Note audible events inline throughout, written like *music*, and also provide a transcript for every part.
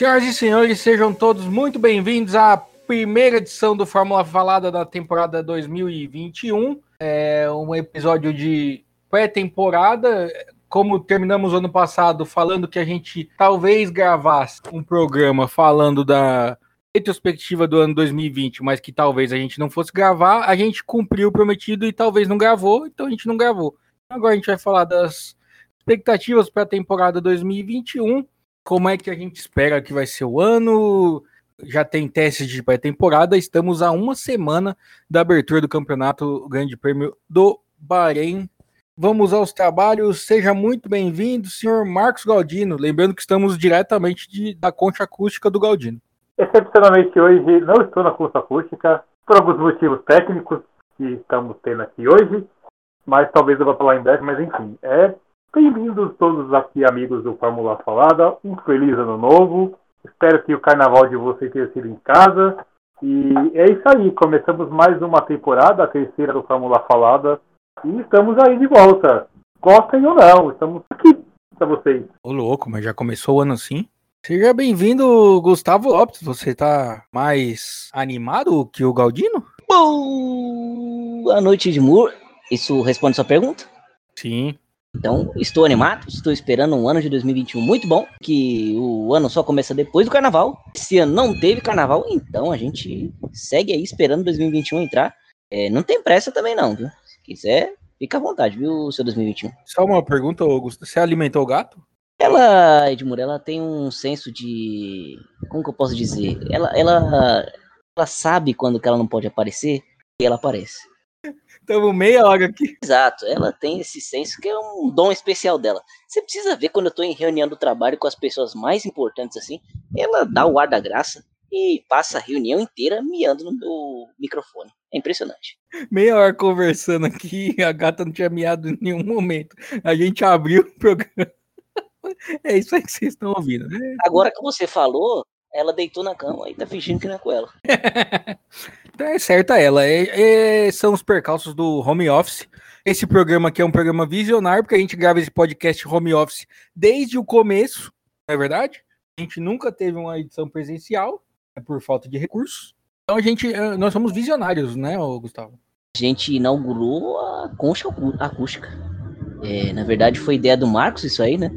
Senhoras e senhores, sejam todos muito bem-vindos à primeira edição do Fórmula Falada da temporada 2021. É um episódio de pré-temporada. Como terminamos ano passado falando que a gente talvez gravasse um programa falando da retrospectiva do ano 2020, mas que talvez a gente não fosse gravar, a gente cumpriu o prometido e talvez não gravou, então a gente não gravou. Agora a gente vai falar das expectativas para a temporada 2021 como é que a gente espera que vai ser o ano? Já tem testes de pré-temporada. Estamos a uma semana da abertura do campeonato Grande Prêmio do Bahrein. Vamos aos trabalhos. Seja muito bem-vindo, senhor Marcos Galdino. Lembrando que estamos diretamente de, da concha acústica do Galdino. Excepcionalmente hoje não estou na concha acústica, por alguns motivos técnicos que estamos tendo aqui hoje, mas talvez eu vá falar em breve, mas enfim, é Bem-vindos todos aqui, amigos do Fórmula Falada. Um feliz ano novo. Espero que o carnaval de vocês tenha sido em casa. E é isso aí. Começamos mais uma temporada, a terceira do Fórmula Falada. E estamos aí de volta. Gostem ou não, estamos aqui para vocês. Ô louco, mas já começou o ano assim? Seja bem-vindo, Gustavo Lopes. Você tá mais animado que o Galdino? Boa noite, Edmur. Isso responde sua pergunta? Sim. Então, estou animado, estou esperando um ano de 2021 muito bom, que o ano só começa depois do carnaval. Esse ano não teve carnaval, então a gente segue aí esperando 2021 entrar. É, não tem pressa também não, viu? Se quiser, fica à vontade, viu, seu 2021. Só uma pergunta, Augusto. Você alimentou o gato? Ela, Edmur, ela tem um senso de... Como que eu posso dizer? Ela, ela, ela sabe quando que ela não pode aparecer e ela aparece. Estamos meia hora aqui. Exato, ela tem esse senso que é um dom especial dela. Você precisa ver quando eu tô em reunião do trabalho com as pessoas mais importantes assim, ela dá o ar da graça e passa a reunião inteira miando no meu microfone. É impressionante. Meia hora conversando aqui, *laughs* a gata não tinha miado em nenhum momento. A gente abriu o programa. *laughs* É isso aí que vocês estão ouvindo, né? Agora que você falou, ela deitou na cama e tá fingindo que não é com ela. *laughs* então é certa ela. É, é, são os percalços do home office. Esse programa aqui é um programa visionário, porque a gente grava esse podcast home office desde o começo, não é verdade? A gente nunca teve uma edição presencial, é por falta de recursos. Então a gente, é, nós somos visionários, né, Gustavo? A gente inaugurou a concha acústica. É, na verdade, foi ideia do Marcos isso aí, né?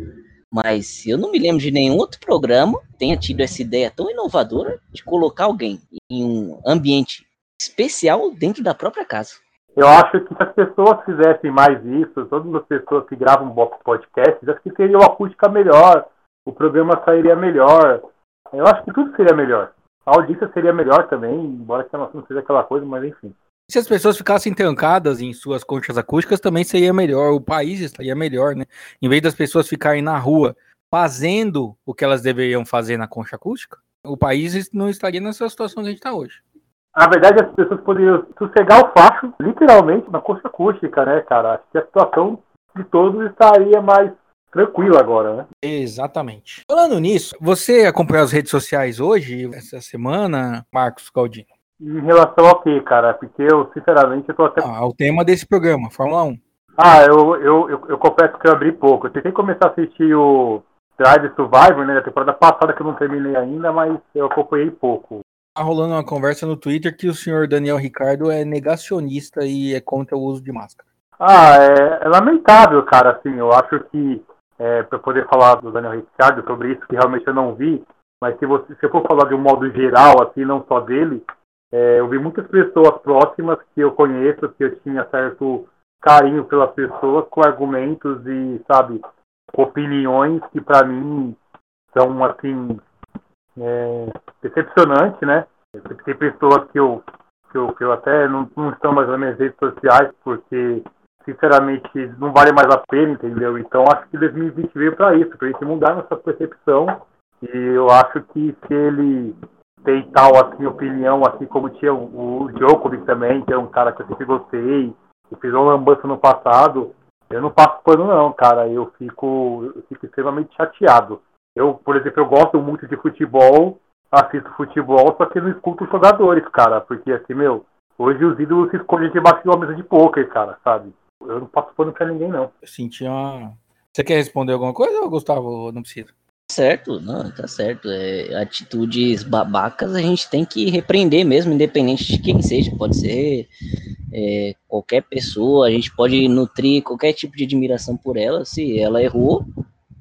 Mas eu não me lembro de nenhum outro programa tenha tido essa ideia tão inovadora de colocar alguém em um ambiente especial dentro da própria casa. Eu acho que se as pessoas fizessem mais isso, todas as pessoas que gravam podcast, acho que seria uma acústica melhor, o programa sairia melhor. Eu acho que tudo seria melhor. A audiência seria melhor também, embora que não seja aquela coisa, mas enfim. Se as pessoas ficassem trancadas em suas conchas acústicas, também seria melhor, o país estaria melhor, né? Em vez das pessoas ficarem na rua fazendo o que elas deveriam fazer na concha acústica, o país não estaria nessa situação que a gente está hoje. Na verdade, as pessoas poderiam sossegar o facho, literalmente, na concha acústica, né, cara? Acho que a situação de todos estaria mais tranquila agora, né? Exatamente. Falando nisso, você acompanhou as redes sociais hoje, essa semana, Marcos Galdino? Em relação ao que, cara? Porque eu, sinceramente, eu tô até. Ah, o tema desse programa, Fórmula 1. Ah, eu, eu, eu, eu confesso que eu abri pouco. Eu tentei começar a assistir o Drive Survivor, né? Da temporada passada que eu não terminei ainda, mas eu acompanhei pouco. Tá rolando uma conversa no Twitter que o senhor Daniel Ricardo é negacionista e é contra o uso de máscara. Ah, é, é lamentável, cara. Assim, eu acho que é, para poder falar do Daniel Ricardo sobre isso, que realmente eu não vi, mas se, você, se eu for falar de um modo geral, assim, não só dele, é, eu vi muitas pessoas próximas que eu conheço, que eu tinha certo carinho pelas pessoas, com argumentos e, sabe, opiniões que para mim são, assim, é, decepcionantes, né? Tem pessoas que eu, que eu, que eu até não, não estão mais nas minhas redes sociais, porque, sinceramente, não vale mais a pena, entendeu? Então, acho que 2020 veio para isso, para a gente mudar nossa percepção. E eu acho que se ele tem tal assim, opinião, assim como tinha o, o Djokovic também, que é um cara que eu sempre gostei, que fez uma lambança no passado, eu não passo pano não, cara. Eu fico, eu fico extremamente chateado. Eu, por exemplo, eu gosto muito de futebol, assisto futebol, só que não escuto os jogadores, cara. Porque assim, meu, hoje os ídolos se escolhem debaixo de uma mesa de poker, cara, sabe? Eu não passo pano pra ninguém, não. Eu senti uma. Você quer responder alguma coisa, Gustavo? Não precisa. Certo, não, tá certo. É, atitudes babacas a gente tem que repreender mesmo, independente de quem seja. Pode ser é, qualquer pessoa, a gente pode nutrir qualquer tipo de admiração por ela. Se ela errou,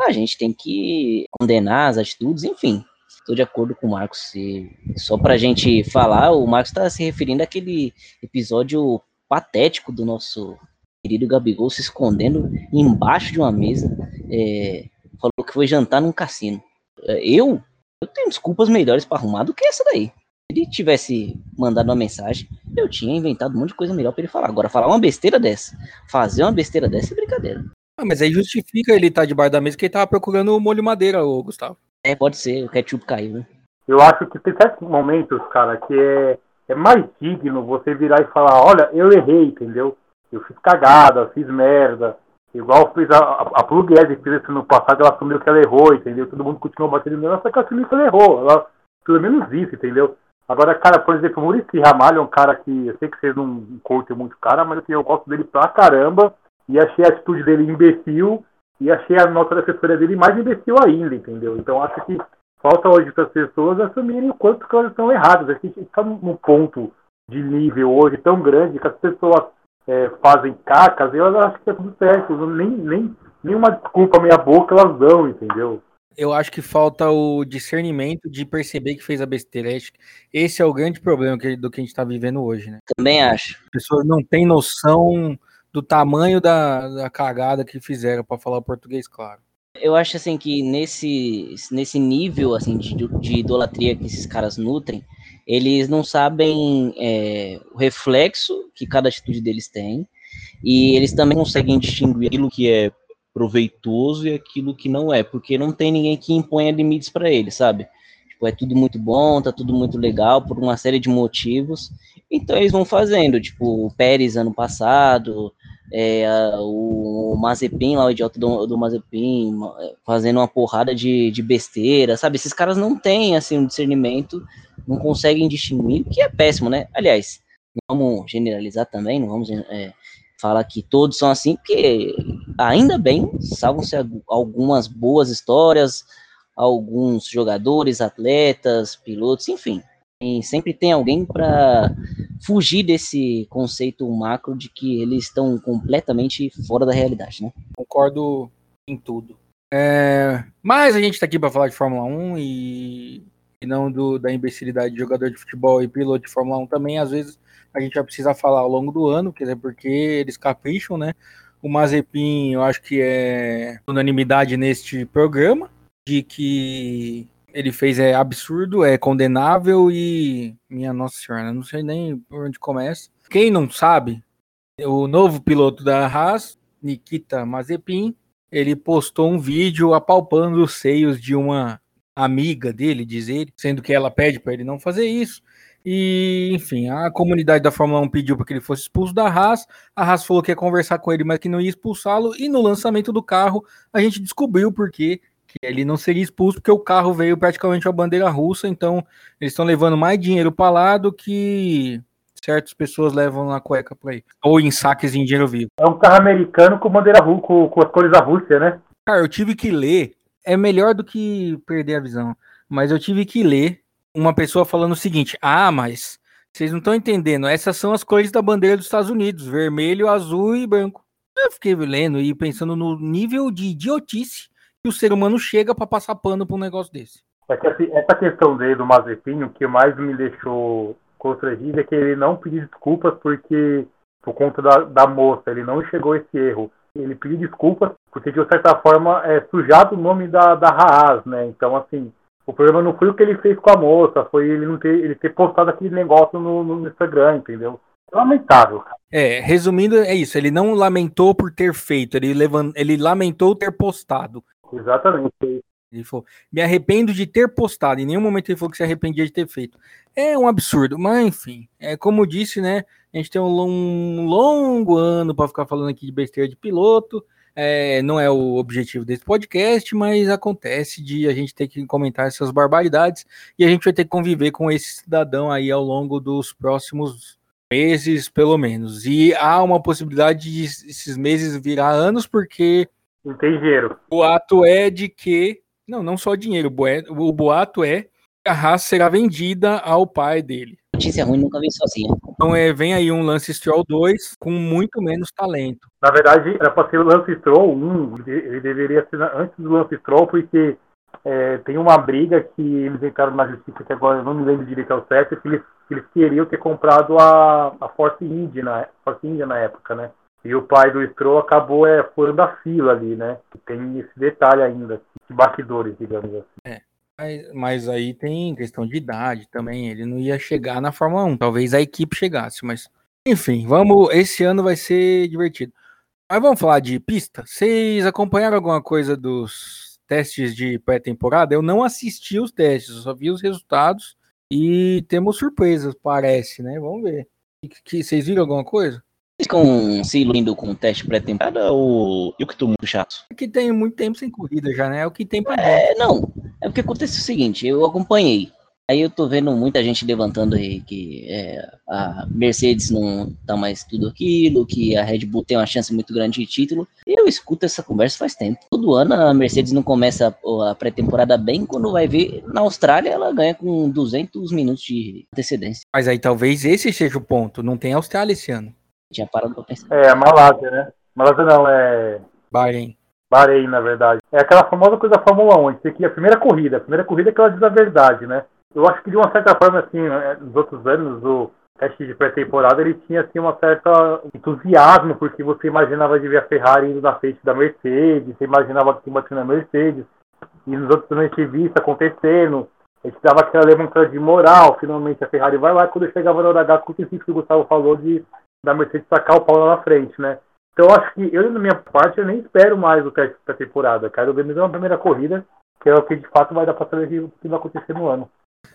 a gente tem que condenar as atitudes, enfim. Estou de acordo com o Marcos. Se, só para a gente falar, o Marcos está se referindo àquele episódio patético do nosso querido Gabigol se escondendo embaixo de uma mesa. É, falou que foi jantar num cassino. É, eu, eu tenho desculpas melhores para arrumar do que essa daí. Se ele tivesse mandado uma mensagem, eu tinha inventado um monte de coisa melhor para ele falar. Agora, falar uma besteira dessa, fazer uma besteira dessa é brincadeira. Ah, mas aí justifica ele estar tá debaixo da mesa que ele tava procurando o molho madeira, ô Gustavo. É, pode ser, o ketchup caiu, né? Eu acho que tem certos momentos, cara, que é, é mais digno você virar e falar, olha, eu errei, entendeu? Eu fiz cagada, fiz merda, Igual fez a, a, a Pugliese fez isso no passado, ela assumiu que ela errou, entendeu? Todo mundo continuou batendo nela, só que ela assumiu que ela errou. Ela, pelo menos isso, entendeu? Agora, cara, por exemplo, o Murici Ramalho é um cara que eu sei que vocês não curtem muito cara, mas assim, eu gosto dele pra caramba. E achei a atitude dele imbecil e achei a nota da assessoria dele mais imbecil ainda, entendeu? Então acho que falta hoje para as pessoas assumirem o quanto que elas estão erradas. A gente está num ponto de nível hoje tão grande que as pessoas é, fazem cacas, eu acho que é tudo certo. Nem, nem, nenhuma desculpa meia boca elas dão, entendeu? Eu acho que falta o discernimento de perceber que fez a besteira. Esse é o grande problema do que a gente está vivendo hoje, né? Também acho. As pessoas não têm noção do tamanho da, da cagada que fizeram, para falar português claro. Eu acho assim que nesse, nesse nível assim de, de idolatria que esses caras nutrem, eles não sabem é, o reflexo que cada atitude deles tem, e eles também conseguem distinguir aquilo que é proveitoso e aquilo que não é, porque não tem ninguém que imponha limites para eles, sabe? Tipo, é tudo muito bom, tá tudo muito legal por uma série de motivos, então eles vão fazendo, tipo, o Pérez ano passado, é, o, Mazepin lá, o idiota do, do Mazepin, fazendo uma porrada de, de besteira, sabe? Esses caras não têm, assim, um discernimento não conseguem distinguir, o que é péssimo, né? Aliás, vamos generalizar também, não vamos é, falar que todos são assim, porque ainda bem, salvam-se algumas boas histórias, alguns jogadores, atletas, pilotos, enfim. E sempre tem alguém para fugir desse conceito macro de que eles estão completamente fora da realidade, né? Concordo em tudo. É, mas a gente está aqui para falar de Fórmula 1 e e não do, da imbecilidade de jogador de futebol e piloto de Fórmula 1 também, às vezes a gente vai precisar falar ao longo do ano, quer dizer, porque eles capricham, né? O Mazepin, eu acho que é unanimidade neste programa, de que ele fez é absurdo, é condenável e. Minha Nossa Senhora, não sei nem por onde começa. Quem não sabe, o novo piloto da Haas, Nikita Mazepin, ele postou um vídeo apalpando os seios de uma amiga dele, diz ele, sendo que ela pede para ele não fazer isso. E, enfim, a comunidade da Fórmula 1 pediu para que ele fosse expulso da Haas. A Haas falou que ia conversar com ele, mas que não ia expulsá-lo. E no lançamento do carro, a gente descobriu porque que ele não seria expulso, porque o carro veio praticamente a bandeira russa. Então, eles estão levando mais dinheiro para lá do que certas pessoas levam na cueca por aí. Ou em saques em dinheiro vivo. É um carro americano com bandeira russa, com, com as cores da Rússia, né? Cara, eu tive que ler é melhor do que perder a visão. Mas eu tive que ler uma pessoa falando o seguinte: ah, mas vocês não estão entendendo, essas são as cores da bandeira dos Estados Unidos: vermelho, azul e branco. Eu fiquei lendo e pensando no nível de idiotice que o ser humano chega para passar pano para um negócio desse. É que assim, essa questão dele do Mazepin, o que mais me deixou constrangido é que ele não pediu desculpas porque, por conta da, da moça, ele não chegou a esse erro ele pediu desculpas, porque de certa forma é sujado o nome da, da Haas, né? Então, assim, o problema não foi o que ele fez com a moça, foi ele não ter, ele ter postado aquele negócio no, no Instagram, entendeu? É lamentável. É, resumindo, é isso. Ele não lamentou por ter feito, ele, levant... ele lamentou ter postado. Exatamente. Ele falou, me arrependo de ter postado. Em nenhum momento ele falou que se arrependia de ter feito. É um absurdo, mas enfim. É como disse, né? A gente tem um, long, longo ano para ficar falando aqui de besteira de piloto. É, não é o objetivo desse podcast, mas acontece de a gente ter que comentar essas barbaridades e a gente vai ter que conviver com esse cidadão aí ao longo dos próximos meses, pelo menos. E há uma possibilidade de esses meses virar anos, porque não tem dinheiro. O ato é de que Não, não só dinheiro. O boato é que a Haas será vendida ao pai dele. Notícia ruim nunca vem sozinha. Então é, vem aí um Lance Stroll 2 com muito menos talento. Na verdade, era para ser o Lance Stroll 1. Ele deveria ser antes do Lance Stroll, porque é, tem uma briga que eles entraram na justiça, que agora eu não me lembro direito ao certo, que eles, que eles queriam ter comprado a, a Force India, na, Force India na época, né? E o pai do Stroll acabou é, furando a fila ali, né? Tem esse detalhe ainda, de bastidores, digamos assim. É. Mas, mas, aí tem questão de idade também. Ele não ia chegar na Fórmula 1. Talvez a equipe chegasse, mas. Enfim, vamos. Esse ano vai ser divertido. Mas vamos falar de pista. Vocês acompanharam alguma coisa dos testes de pré-temporada? Eu não assisti os testes, eu só vi os resultados e temos surpresas, parece, né? Vamos ver. Que, que, vocês viram alguma coisa? Ficam se iludindo com o teste pré-temporada ou eu que tô muito chato? É que tem muito tempo sem corrida já, né? É o que tem pra É, não. É porque acontece o seguinte, eu acompanhei. Aí eu tô vendo muita gente levantando aí que é, a Mercedes não tá mais tudo aquilo, que a Red Bull tem uma chance muito grande de título. E eu escuto essa conversa faz tempo. Todo ano a Mercedes não começa a pré-temporada bem, quando vai ver, na Austrália ela ganha com 200 minutos de antecedência. Mas aí talvez esse seja o ponto, não tem Austrália esse ano. Tinha parado pra pensar. É, a Malásia, né? Malásia não, é. Bahrein. Bahrein, na verdade. É aquela famosa coisa da Fórmula 1, tem que a primeira corrida. A primeira corrida é que ela diz a verdade, né? Eu acho que de uma certa forma, assim, é, nos outros anos, o teste de pré-temporada, ele tinha, assim, uma certa entusiasmo, porque você imaginava de ver a Ferrari indo na frente da Mercedes, você imaginava que tinha na Mercedes, e nos outros anos a gente via isso acontecendo, a gente dava aquela levantada de moral, finalmente a Ferrari vai lá, quando chegava na hora H, com o que o Gustavo falou de da Mercedes sacar o pau lá na frente, né? Então acho que eu, na minha parte, eu nem espero mais o teste da temporada. Quero ver mesmo uma primeira corrida, que é o que de fato vai dar para saber o que vai acontecer no ano.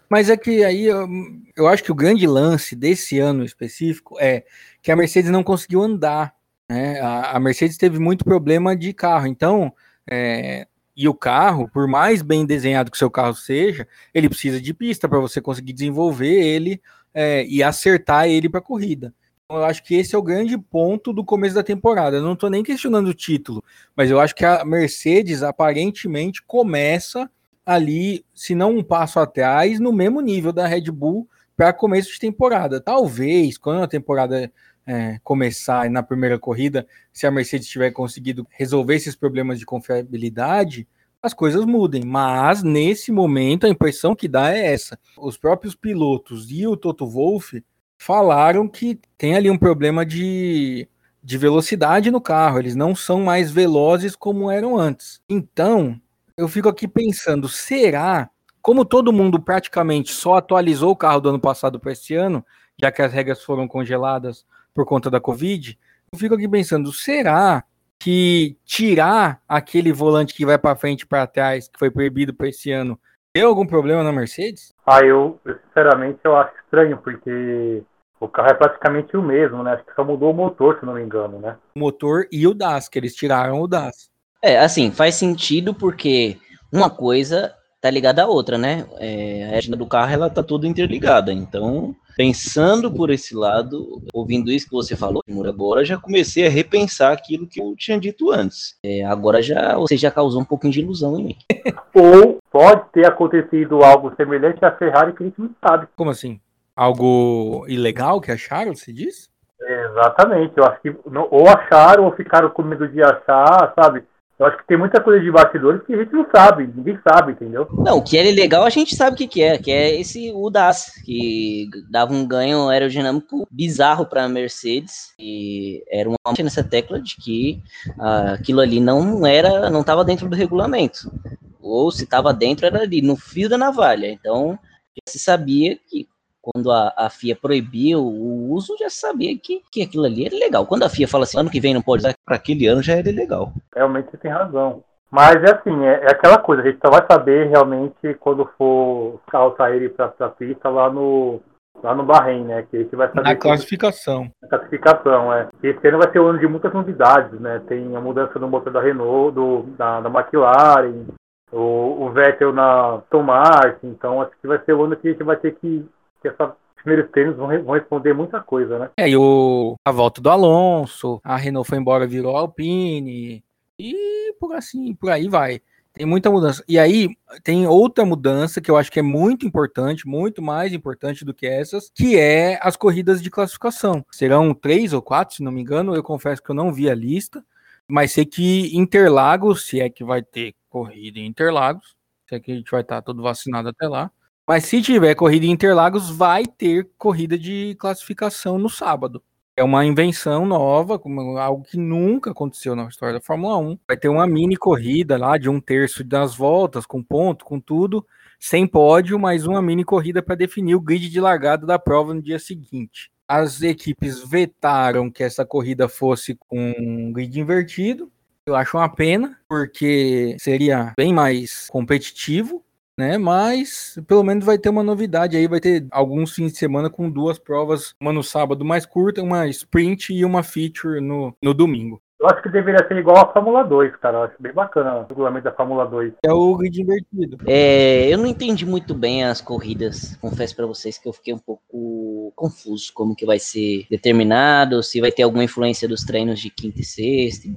Mas é que aí eu, eu acho que o grande lance desse ano específico é que a Mercedes não conseguiu andar. Né? A, a Mercedes teve muito problema de carro. Então, é, e o carro, por mais bem desenhado que seu carro seja, ele precisa de pista para você conseguir desenvolver ele é, e acertar ele para a corrida. Eu acho que esse é o grande ponto do começo da temporada. Eu não estou nem questionando o título, mas eu acho que a Mercedes aparentemente começa ali, se não um passo atrás, no mesmo nível da Red Bull para começo de temporada. Talvez, quando a temporada é, começar na primeira corrida, se a Mercedes tiver conseguido resolver esses problemas de confiabilidade, as coisas mudem. Mas nesse momento a impressão que dá é essa. Os próprios pilotos e o Toto Wolff falaram que tem ali um problema de, de velocidade no carro, eles não são mais velozes como eram antes. Então, eu fico aqui pensando, será, como todo mundo praticamente só atualizou o carro do ano passado para esse ano, já que as regras foram congeladas por conta da Covid, eu fico aqui pensando, será que tirar aquele volante que vai para frente e para trás, que foi proibido para esse ano, Deu algum problema na Mercedes? Ah, eu, sinceramente, eu acho estranho, porque o carro é praticamente o mesmo, né? Acho que só mudou o motor, se não me engano, né? O motor e o DAS, que eles tiraram o DAS. É, assim, faz sentido porque uma coisa tá ligada à outra, né? É, a retina do carro, ela tá toda interligada. Então, pensando por esse lado, ouvindo isso que você falou, agora já comecei a repensar aquilo que eu tinha dito antes. É, agora já você já causou um pouquinho de ilusão em mim. *laughs* Ou pode ter acontecido algo semelhante à Ferrari que a gente não sabe. Como assim? Algo ilegal que acharam, se diz? Exatamente. Eu acho que ou acharam ou ficaram com medo de achar, sabe? Eu acho que tem muita coisa de bastidores que a gente não sabe, ninguém sabe, entendeu? Não, o que é legal a gente sabe o que, que é, que é esse UDAS, que dava um ganho aerodinâmico bizarro para a Mercedes, e era uma nessa tecla de que uh, aquilo ali não era, não estava dentro do regulamento, ou se estava dentro era ali no fio da navalha. Então já se sabia que quando a, a FIA proibiu o uso, já sabia que, que aquilo ali era legal. Quando a FIA fala assim, ano que vem não pode usar, para aquele ano já era legal. Realmente você tem razão. Mas é assim, é, é, aquela coisa, a gente só vai saber realmente quando for os carros saírem para a pista lá no, lá no Bahrein, né? Que a gente vai saber. Na classificação. Na classificação, é. Esse ano vai ser um ano de muitas novidades, né? Tem a mudança no motor da Renault, do, da, da McLaren, o, o Vettel na Tom Martin, então acho que vai ser o ano que a gente vai ter que que essa primeiros tênis vão, responder muita coisa, né? É, e o, a volta do Alonso, a Renault foi embora, virou Alpine, e por assim, por aí vai. Tem muita mudança. E aí, tem outra mudança que eu acho que é muito importante, muito mais importante do que essas, que é as corridas de classificação. Serão três ou quatro, se não me engano. Eu confesso que eu não vi a lista, mas sei que Interlagos, se é que vai ter corrida em Interlagos, se é que a gente vai estar todo vacinado até lá. Mas se tiver corrida em Interlagos, vai ter corrida de classificação no sábado. É uma invenção nova, algo que nunca aconteceu na história da Fórmula 1. Vai ter uma mini corrida lá de um terço das voltas, com ponto, com tudo, sem pódio, mas uma mini corrida para definir o grid de largada da prova no dia seguinte. As equipes vetaram que essa corrida fosse com um grid invertido. Eu acho uma pena, porque seria bem mais competitivo né? Mas pelo menos vai ter uma novidade aí, vai ter alguns fins de semana com duas provas, uma no sábado mais curta, uma sprint e uma feature no, no domingo. Eu acho que deveria ser igual a Fórmula 2, cara. Eu acho bem bacana o regulamento da Fórmula 2. É o grid invertido. É, eu não entendi muito bem as corridas. Confesso para vocês que eu fiquei um pouco confuso como que vai ser determinado, se vai ter alguma influência dos treinos de quinta e sexta,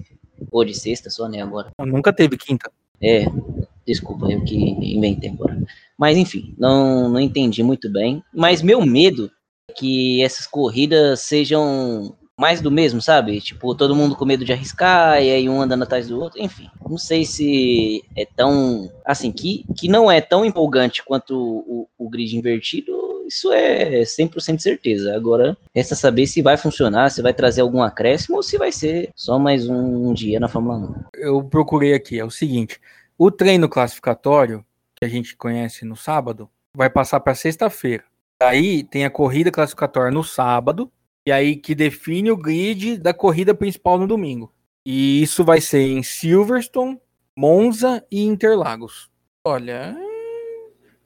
ou de sexta só, né, agora. Nunca teve quinta. É, Desculpa, eu que inventei agora. Mas enfim, não, não entendi muito bem. Mas meu medo é que essas corridas sejam mais do mesmo, sabe? Tipo, todo mundo com medo de arriscar e aí um andando atrás do outro. Enfim, não sei se é tão. Assim, que, que não é tão empolgante quanto o, o grid invertido. Isso é 100% certeza. Agora, resta saber se vai funcionar, se vai trazer algum acréscimo ou se vai ser só mais um dia na Fórmula 1. Eu procurei aqui, é o seguinte: o treino classificatório, que a gente conhece no sábado, vai passar para sexta-feira. Aí tem a corrida classificatória no sábado, e aí que define o grid da corrida principal no domingo. E isso vai ser em Silverstone, Monza e Interlagos. Olha,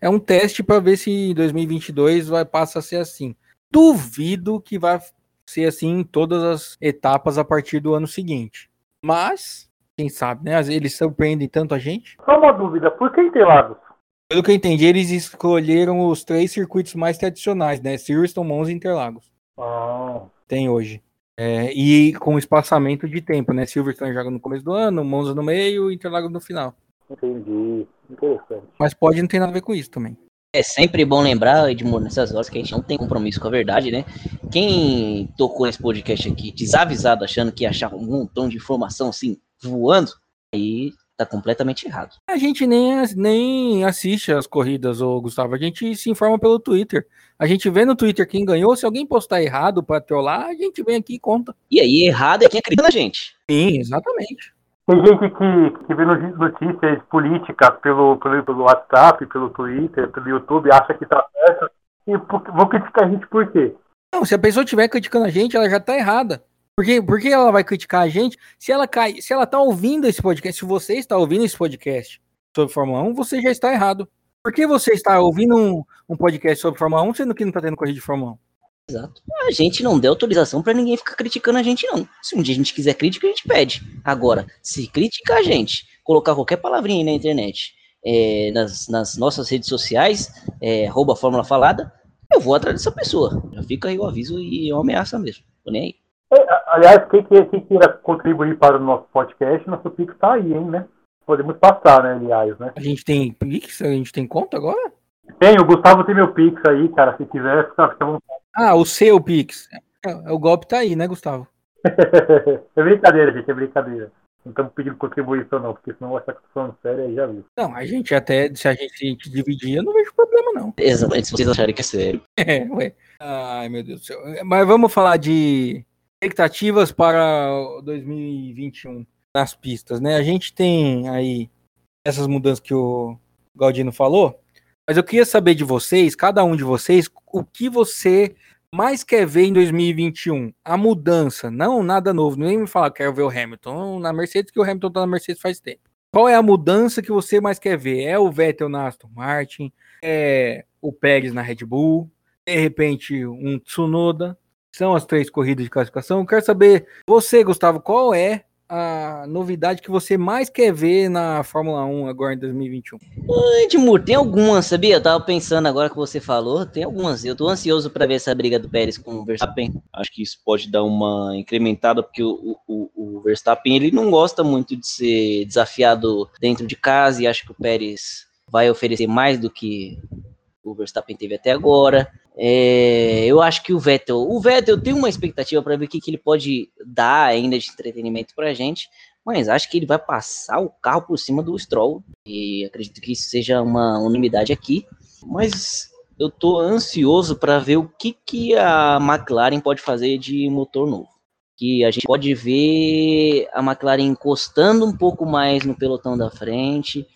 é um teste para ver se em 2022 vai passar a ser assim. Duvido que vai ser assim em todas as etapas a partir do ano seguinte. Mas quem sabe, né? Eles surpreendem tanto a gente. Só uma dúvida, por que Interlagos? Pelo que eu entendi, eles escolheram os três circuitos mais tradicionais, né? Silverstone, Monza e Interlagos. Ah. Tem hoje. É, e com espaçamento de tempo, né? Silverstone joga no começo do ano, Monza no meio e Interlagos no final. Entendi. Interessante. Mas pode não ter nada a ver com isso também. É sempre bom lembrar, Edmundo, nessas horas que a gente não tem compromisso com a verdade, né? Quem tocou esse podcast aqui desavisado, achando que ia achar um montão de informação assim voando, aí tá completamente errado. A gente nem, nem assiste as corridas, ô Gustavo. A gente se informa pelo Twitter. A gente vê no Twitter quem ganhou. Se alguém postar errado pra trollar, a gente vem aqui e conta. E aí, errado é quem acredita na gente. Sim, exatamente. Tem gente que, que vê notícias políticas pelo, pelo, pelo WhatsApp, pelo Twitter, pelo YouTube, acha que tá certo. E vou criticar a gente por quê? Não, se a pessoa estiver criticando a gente, ela já tá errada. Porque, por que ela vai criticar a gente? Se ela cai, se ela tá ouvindo esse podcast, se você está ouvindo esse podcast sobre Fórmula 1, você já está errado. Por que você está ouvindo um, um podcast sobre Fórmula 1, sendo que não está tendo corrida de Fórmula 1? Exato. A gente não deu autorização para ninguém ficar criticando a gente, não. Se um dia a gente quiser crítica, a gente pede. Agora, se criticar a gente, colocar qualquer palavrinha aí na internet, é, nas, nas, nossas redes sociais, é, Fórmula Falada, eu vou atrás dessa pessoa. Já fica aí o aviso e é uma ameaça mesmo. Tô nem aí. É, aliás, quem, quem queira contribuir para o nosso podcast, nosso Pix está aí, hein, né? Podemos passar, né, aliás, né? A gente tem Pix? A gente tem conta agora? Tem, o Gustavo tem meu Pix aí, cara. Se quiser, fica, fica vontade. Ah, o seu Pix. É, o golpe tá aí, né, Gustavo? *laughs* é brincadeira, gente, é brincadeira. Não estamos pedindo contribuição, não, porque senão vai estar falando sério aí já viu. Não, a gente até, se a gente dividir, eu não vejo problema, não. Exatamente, se vocês acharem que é sério. *laughs* É, ué. Ai, meu Deus do céu. Mas vamos falar de expectativas para 2021 nas pistas, né? A gente tem aí essas mudanças que o Galdino falou, mas eu queria saber de vocês, cada um de vocês, o que você mais quer ver em 2021? A mudança, não nada novo, nem me falar que quero ver o Hamilton na Mercedes, que o Hamilton tá na Mercedes faz tempo. Qual é a mudança que você mais quer ver? É o Vettel na Aston Martin? É o Pérez na Red Bull? De repente, um Tsunoda? São as três corridas de classificação. Eu quero saber, você, Gustavo, qual é a novidade que você mais quer ver na Fórmula 1 agora em 2021? Edmur, tem algumas, sabia? Eu tava pensando agora que você falou, tem algumas. Eu tô ansioso para ver essa briga do Pérez com o Verstappen. Acho que isso pode dar uma incrementada, porque o, o, o Verstappen ele não gosta muito de ser desafiado dentro de casa e acho que o Pérez vai oferecer mais do que o Verstappen teve até agora. É, eu acho que o Vettel, o Vettel tem uma expectativa para ver o que, que ele pode dar ainda de entretenimento para a gente, mas acho que ele vai passar o carro por cima do Stroll e acredito que isso seja uma unanimidade aqui. Mas eu tô ansioso para ver o que, que a McLaren pode fazer de motor novo. Que a gente pode ver a McLaren encostando um pouco mais no pelotão da frente.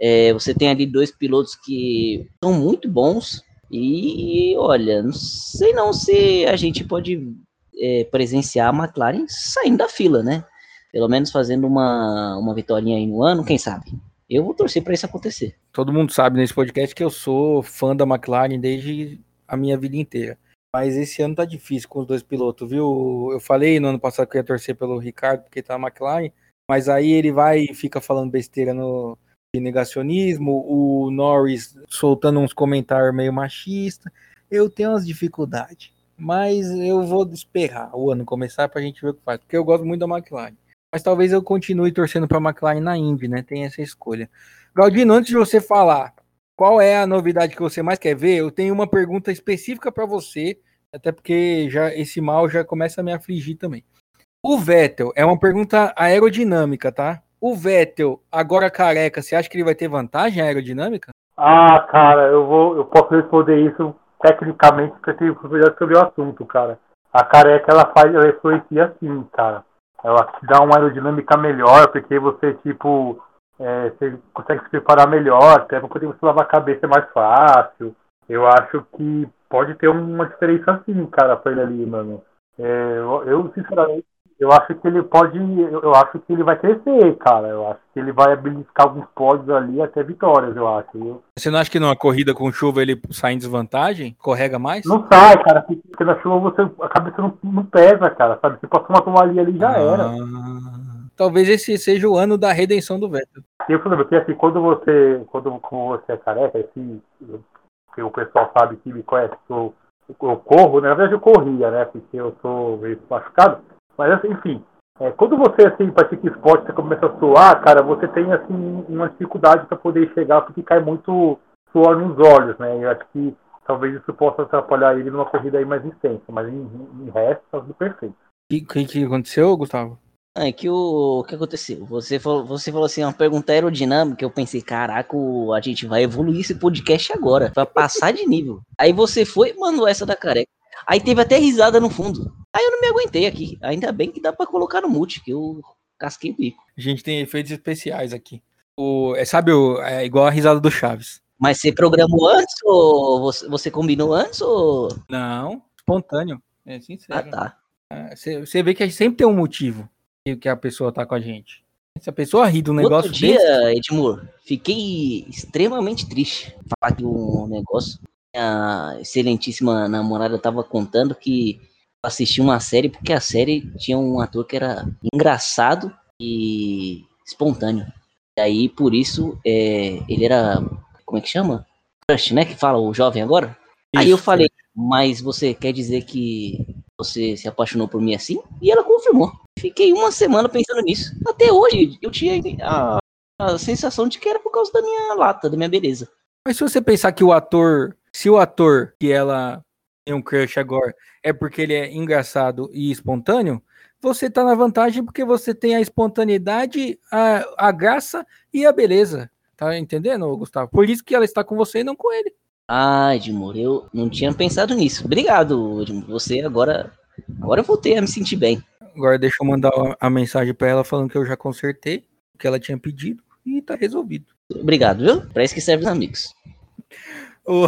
É, você tem ali dois pilotos que são muito bons, e olha, não sei não se a gente pode é, presenciar a McLaren saindo da fila, né? Pelo menos fazendo uma, uma vitória aí no ano, quem sabe? Eu vou torcer para isso acontecer. Todo mundo sabe nesse podcast que eu sou fã da McLaren desde a minha vida inteira. Mas esse ano tá difícil com os dois pilotos, viu? Eu falei no ano passado que eu ia torcer pelo Ricardo porque tá na McLaren, mas aí ele vai e fica falando besteira no, de negacionismo, o Norris soltando uns comentários meio machista. Eu tenho umas dificuldades, mas eu vou esperar o ano começar para a gente ver o que faz, porque eu gosto muito da McLaren. Mas talvez eu continue torcendo para a McLaren na Indy, né? Tem essa escolha. Galdino, antes de você falar qual é a novidade que você mais quer ver, eu tenho uma pergunta específica para você, até porque já esse mal já começa a me afligir também. O Vettel é uma pergunta aerodinâmica, tá? O Vettel, agora careca, você acha que ele vai ter vantagem aerodinâmica? Ah, cara, eu vou, eu posso responder isso tecnicamente porque eu tenho curiosidade sobre o assunto, cara. A careca ela faz, ela influencia assim, cara. Ela te dá uma aerodinâmica melhor, porque você, tipo, é, você consegue se preparar melhor, até porque você lavar a cabeça é mais fácil. Eu acho que pode ter uma diferença assim, cara, pra ele ali, mano. É, eu, sinceramente, eu acho que ele pode. Eu acho que ele vai crescer, cara. Eu acho que ele vai habilitar alguns pódios ali até vitórias, eu acho. Você não acha que numa corrida com chuva ele sai em desvantagem? Correga mais? Não sai, cara. Porque na chuva você, a cabeça não, não pesa, cara. Sabe? Você passa uma toalha ali já ah, era. Talvez esse seja o ano da redenção do Vettel. Eu porque assim, quando você. Quando como você é careca, assim, que o pessoal sabe que me conhece, eu, eu corro, né? Na verdade eu corria, né? Porque eu sou meio machucado. Mas assim, enfim, é, quando você assim pratica esporte, você começa a suar, cara, você tem assim uma dificuldade para poder chegar porque cai muito suor nos olhos, né? Eu acho que talvez isso possa atrapalhar ele numa corrida aí mais intensa, mas em, em resto tá tudo perfeito. O que, que aconteceu, Gustavo? É que o, o que aconteceu? Você falou, você falou assim, uma pergunta aerodinâmica. Eu pensei, caraca, a gente vai evoluir esse podcast agora, vai passar de nível. Aí você foi e mandou essa da careca. Aí teve até risada no fundo. Aí eu não me aguentei aqui. Ainda bem que dá para colocar no mute, que eu casquei o bico. A gente tem efeitos especiais aqui. O, é, sabe, o, é igual a risada do Chaves. Mas você programou antes ou você, você combinou antes ou. Não, espontâneo. É sincero. Ah, tá. É, você, você vê que a gente sempre tem um motivo que a pessoa tá com a gente. Se a pessoa ri do negócio Outro dia, desse... Edmur, fiquei extremamente triste falar de um negócio minha excelentíssima namorada estava contando que assistiu uma série porque a série tinha um ator que era engraçado e espontâneo. E aí, por isso, é, ele era. Como é que chama? Crush, né? Que fala o jovem agora. Isso. Aí eu falei, mas você quer dizer que você se apaixonou por mim assim? E ela confirmou. Fiquei uma semana pensando nisso. Até hoje eu tinha a, a sensação de que era por causa da minha lata, da minha beleza. Mas se você pensar que o ator se o ator que ela tem um crush agora é porque ele é engraçado e espontâneo, você tá na vantagem porque você tem a espontaneidade, a, a graça e a beleza. Tá entendendo, Gustavo? Por isso que ela está com você e não com ele. Ah, Edmur, eu não tinha pensado nisso. Obrigado, Edmur. Você agora. Agora eu voltei a me sentir bem. Agora deixa eu mandar a mensagem para ela falando que eu já consertei o que ela tinha pedido e tá resolvido. Obrigado, viu? Para isso que serve os amigos. O,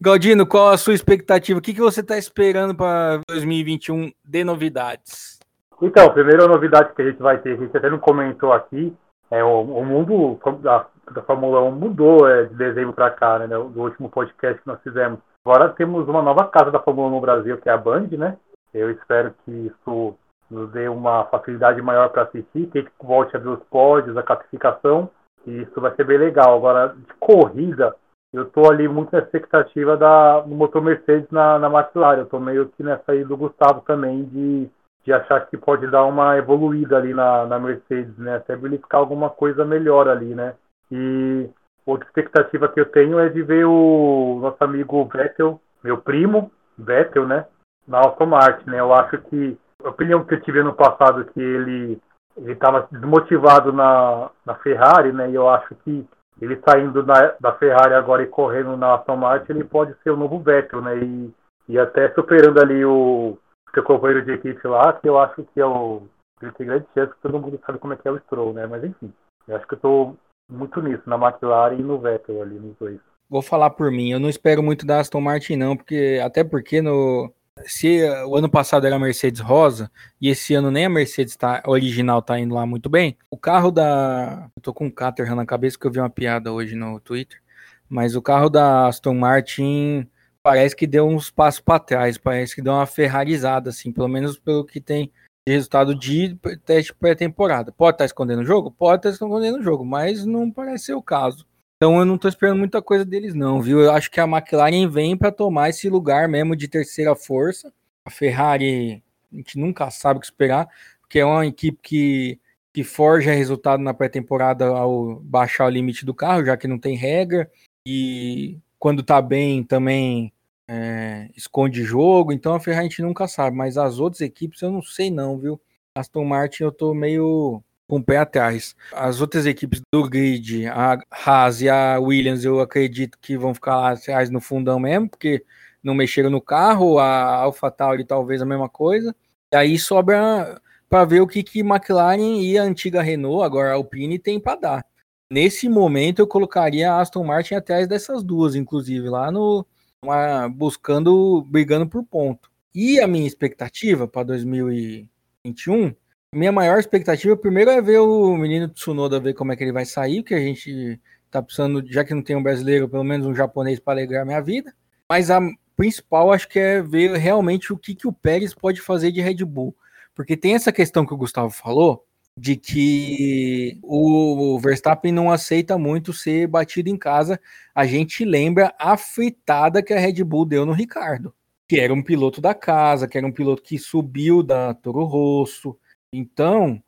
Galdino, qual a sua expectativa? O que, que você está esperando para 2021 de novidades? Então, a primeira novidade que a gente vai ter, a gente até não comentou aqui, é o, o mundo da, da Fórmula 1 mudou é, de dezembro para cá, né? Do último podcast que nós fizemos. Agora temos uma nova casa da Fórmula 1 no Brasil, que é a Band, né? Eu espero que isso nos dê uma facilidade maior para assistir, que volte a ver os pódios, a classificação, e isso vai ser bem legal. Agora, de corrida, eu estou ali muito na expectativa da, do motor Mercedes na, na McLaren. Eu estou meio que nessa aí do Gustavo também, de, de achar que pode dar uma evoluída ali na, na Mercedes, né? Até verificar alguma coisa melhor ali, né? E outra expectativa que eu tenho é de ver o nosso amigo Vettel, meu primo, Vettel, né? Na Aston Martin, né? Eu acho que a opinião que eu tive ano passado que ele ele estava desmotivado na, na Ferrari, né? E eu acho que ele saindo da, da Ferrari agora e correndo na Aston Martin, ele pode ser o novo Vettel, né? E, e até superando ali o seu companheiro de equipe lá, que eu acho que é o. Ele tem grande chance que todo mundo sabe como é que é o Stroll, né? Mas enfim, eu acho que eu estou muito nisso, na McLaren e no Vettel ali, nos dois. Vou falar por mim, eu não espero muito da Aston Martin, não, porque até porque no, se o ano passado era a Mercedes rosa e esse ano nem a Mercedes tá, original tá indo lá muito bem, o carro da. Eu tô com um Caterham na cabeça que eu vi uma piada hoje no Twitter, mas o carro da Aston Martin parece que deu uns passos para trás, parece que deu uma ferrarizada, assim, pelo menos pelo que tem de resultado de teste pré-temporada. Pode estar tá escondendo o jogo? Pode estar tá escondendo o jogo, mas não parece ser o caso. Então eu não estou esperando muita coisa deles, não, viu? Eu acho que a McLaren vem para tomar esse lugar mesmo de terceira força. A Ferrari, a gente nunca sabe o que esperar, porque é uma equipe que, que forja resultado na pré-temporada ao baixar o limite do carro, já que não tem regra. E quando tá bem também é, esconde jogo. Então a Ferrari a gente nunca sabe, mas as outras equipes eu não sei, não, viu? Aston Martin eu tô meio com o pé atrás. As outras equipes do grid, a Haas e a Williams, eu acredito que vão ficar lá atrás no fundão mesmo, porque não mexeram no carro, a AlphaTauri talvez a mesma coisa. E aí sobra para ver o que que McLaren e a antiga Renault, agora a Alpine, tem para dar. Nesse momento eu colocaria a Aston Martin atrás dessas duas, inclusive, lá no uma, buscando, brigando por ponto. E a minha expectativa para 2021 minha maior expectativa, primeiro, é ver o menino Tsunoda, ver como é que ele vai sair, que a gente tá precisando, já que não tem um brasileiro, pelo menos um japonês para alegrar minha vida. Mas a principal, acho que é ver realmente o que, que o Pérez pode fazer de Red Bull. Porque tem essa questão que o Gustavo falou, de que o Verstappen não aceita muito ser batido em casa. A gente lembra a fritada que a Red Bull deu no Ricardo, que era um piloto da casa, que era um piloto que subiu da Toro Rosso, então,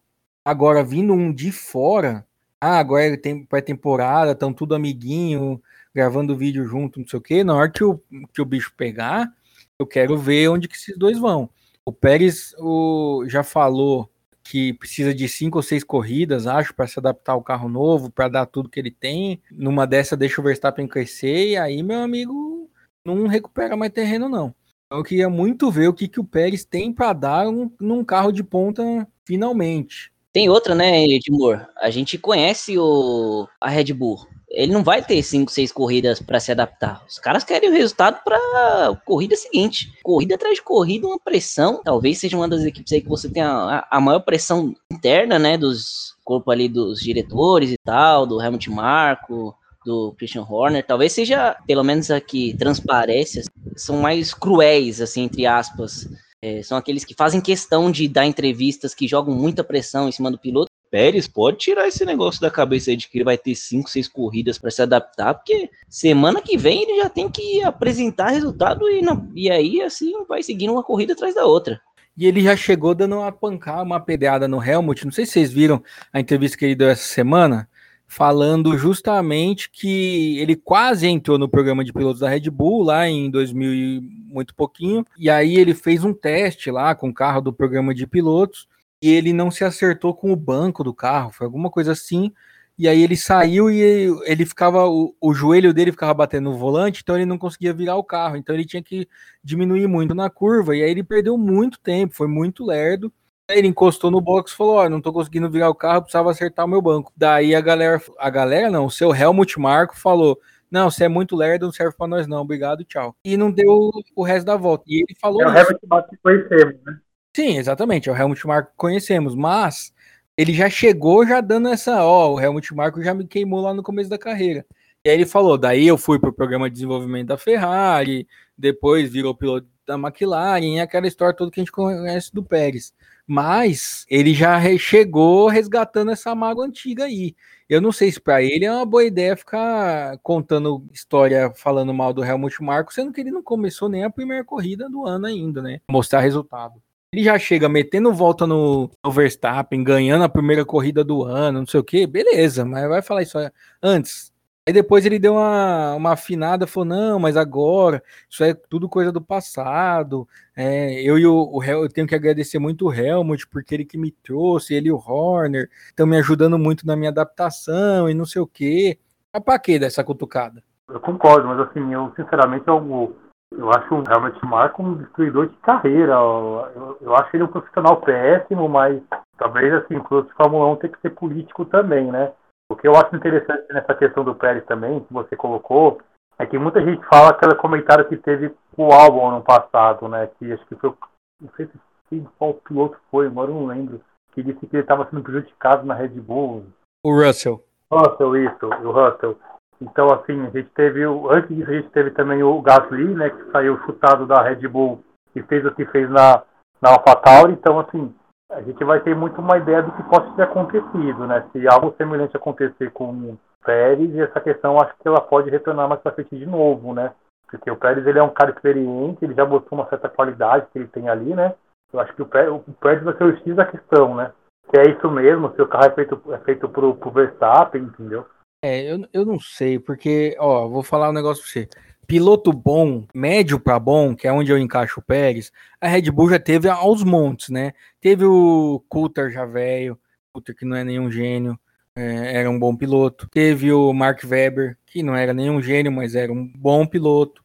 agora vindo um de fora, ah, agora ele tem pré-temporada, estão tudo amiguinho, gravando vídeo junto, não sei o quê. Na hora que o, que o bicho pegar, eu quero ver onde que esses dois vão. O Pérez o, já falou que precisa de cinco ou seis corridas, acho, para se adaptar ao carro novo, para dar tudo que ele tem. Numa dessa, deixa o Verstappen crescer, e aí, meu amigo, não recupera mais terreno, não. Eu queria muito ver o que, que o Pérez tem para dar um, num carro de ponta finalmente. Tem outra, né, Edmur? A gente conhece o, a Red Bull. Ele não vai ter 5, 6 corridas para se adaptar. Os caras querem o resultado para corrida seguinte. Corrida atrás de corrida, uma pressão. Talvez seja uma das equipes aí que você tem a, a maior pressão interna, né? Dos corpo ali dos diretores e tal, do Helmut Marko, do Christian Horner, talvez seja, pelo menos aqui, transparências, são mais cruéis, assim, entre aspas. É, são aqueles que fazem questão de dar entrevistas, que jogam muita pressão em cima do piloto. Pérez pode tirar esse negócio da cabeça aí de que ele vai ter cinco, seis corridas para se adaptar, porque semana que vem ele já tem que apresentar resultado e, não, e aí assim vai seguindo uma corrida atrás da outra. E ele já chegou dando uma pancada, uma pedrada no Helmut. Não sei se vocês viram a entrevista que ele deu essa semana falando justamente que ele quase entrou no programa de pilotos da Red Bull lá em 2000 e muito pouquinho, e aí ele fez um teste lá com o carro do programa de pilotos e ele não se acertou com o banco do carro, foi alguma coisa assim. E aí ele saiu e ele ficava o, o joelho dele ficava batendo no volante, então ele não conseguia virar o carro, então ele tinha que diminuir muito na curva e aí ele perdeu muito tempo, foi muito lerdo. Ele encostou no box e falou: Ó, não tô conseguindo virar o carro, precisava acertar o meu banco. Daí a galera, a galera não, o seu Helmut Marco falou: Não, você é muito lerdo, não serve para nós não, obrigado, tchau. E não deu o resto da volta. E ele falou. É o Helmut Marco que conhecemos, né? Sim, exatamente, é o Helmut Marco que conhecemos, mas ele já chegou já dando essa, ó, o Helmut Marco já me queimou lá no começo da carreira. E aí ele falou, daí eu fui pro programa de desenvolvimento da Ferrari, depois virou piloto da McLaren, aquela história toda que a gente conhece do Pérez. Mas ele já chegou resgatando essa mágoa antiga aí. Eu não sei se para ele é uma boa ideia ficar contando história falando mal do Helmut Marko, sendo que ele não começou nem a primeira corrida do ano ainda, né? Mostrar resultado. Ele já chega metendo volta no, no Verstappen, ganhando a primeira corrida do ano, não sei o que, beleza, mas vai falar isso antes Aí depois ele deu uma, uma afinada, falou: não, mas agora, isso é tudo coisa do passado. É, eu e o, o eu tenho que agradecer muito o Helmut, porque ele que me trouxe, ele e o Horner, estão me ajudando muito na minha adaptação e não sei o quê. Mas pra que dessa cutucada? Eu concordo, mas assim, eu sinceramente eu, eu acho o Helmut Marko um destruidor de carreira. Eu, eu acho ele um profissional péssimo, mas talvez assim, o Fórmula 1 tem que ser político também, né? O que eu acho interessante nessa questão do Pérez também, que você colocou, é que muita gente fala aquele comentário que teve o álbum ano passado, né? Que acho que foi. Não sei se qual piloto foi, agora eu não lembro. Que disse que ele estava sendo prejudicado na Red Bull. O Russell. Russell, isso, o Russell. Então, assim, a gente teve. Antes disso, a gente teve também o Gasly, né? Que saiu chutado da Red Bull e fez o que fez na, na AlphaTauri. Então, assim, a gente vai ter muito uma ideia do que pode ter acontecido, né? Se algo semelhante acontecer com o Pérez, essa questão acho que ela pode retornar mais para frente de novo, né? Porque o Pérez ele é um cara experiente, ele já mostrou uma certa qualidade que ele tem ali, né? Eu acho que o Pérez, o Pérez vai ser o X da questão, né? Se é isso mesmo, se o carro é feito, é feito pro, pro Verstappen, entendeu? É, eu, eu não sei, porque, ó, vou falar um negócio pra você piloto bom, médio para bom, que é onde eu encaixo o Pérez, a Red Bull já teve aos montes, né? Teve o Coulter já velho, Coulter que não é nenhum gênio, é, era um bom piloto. Teve o Mark Webber, que não era nenhum gênio, mas era um bom piloto.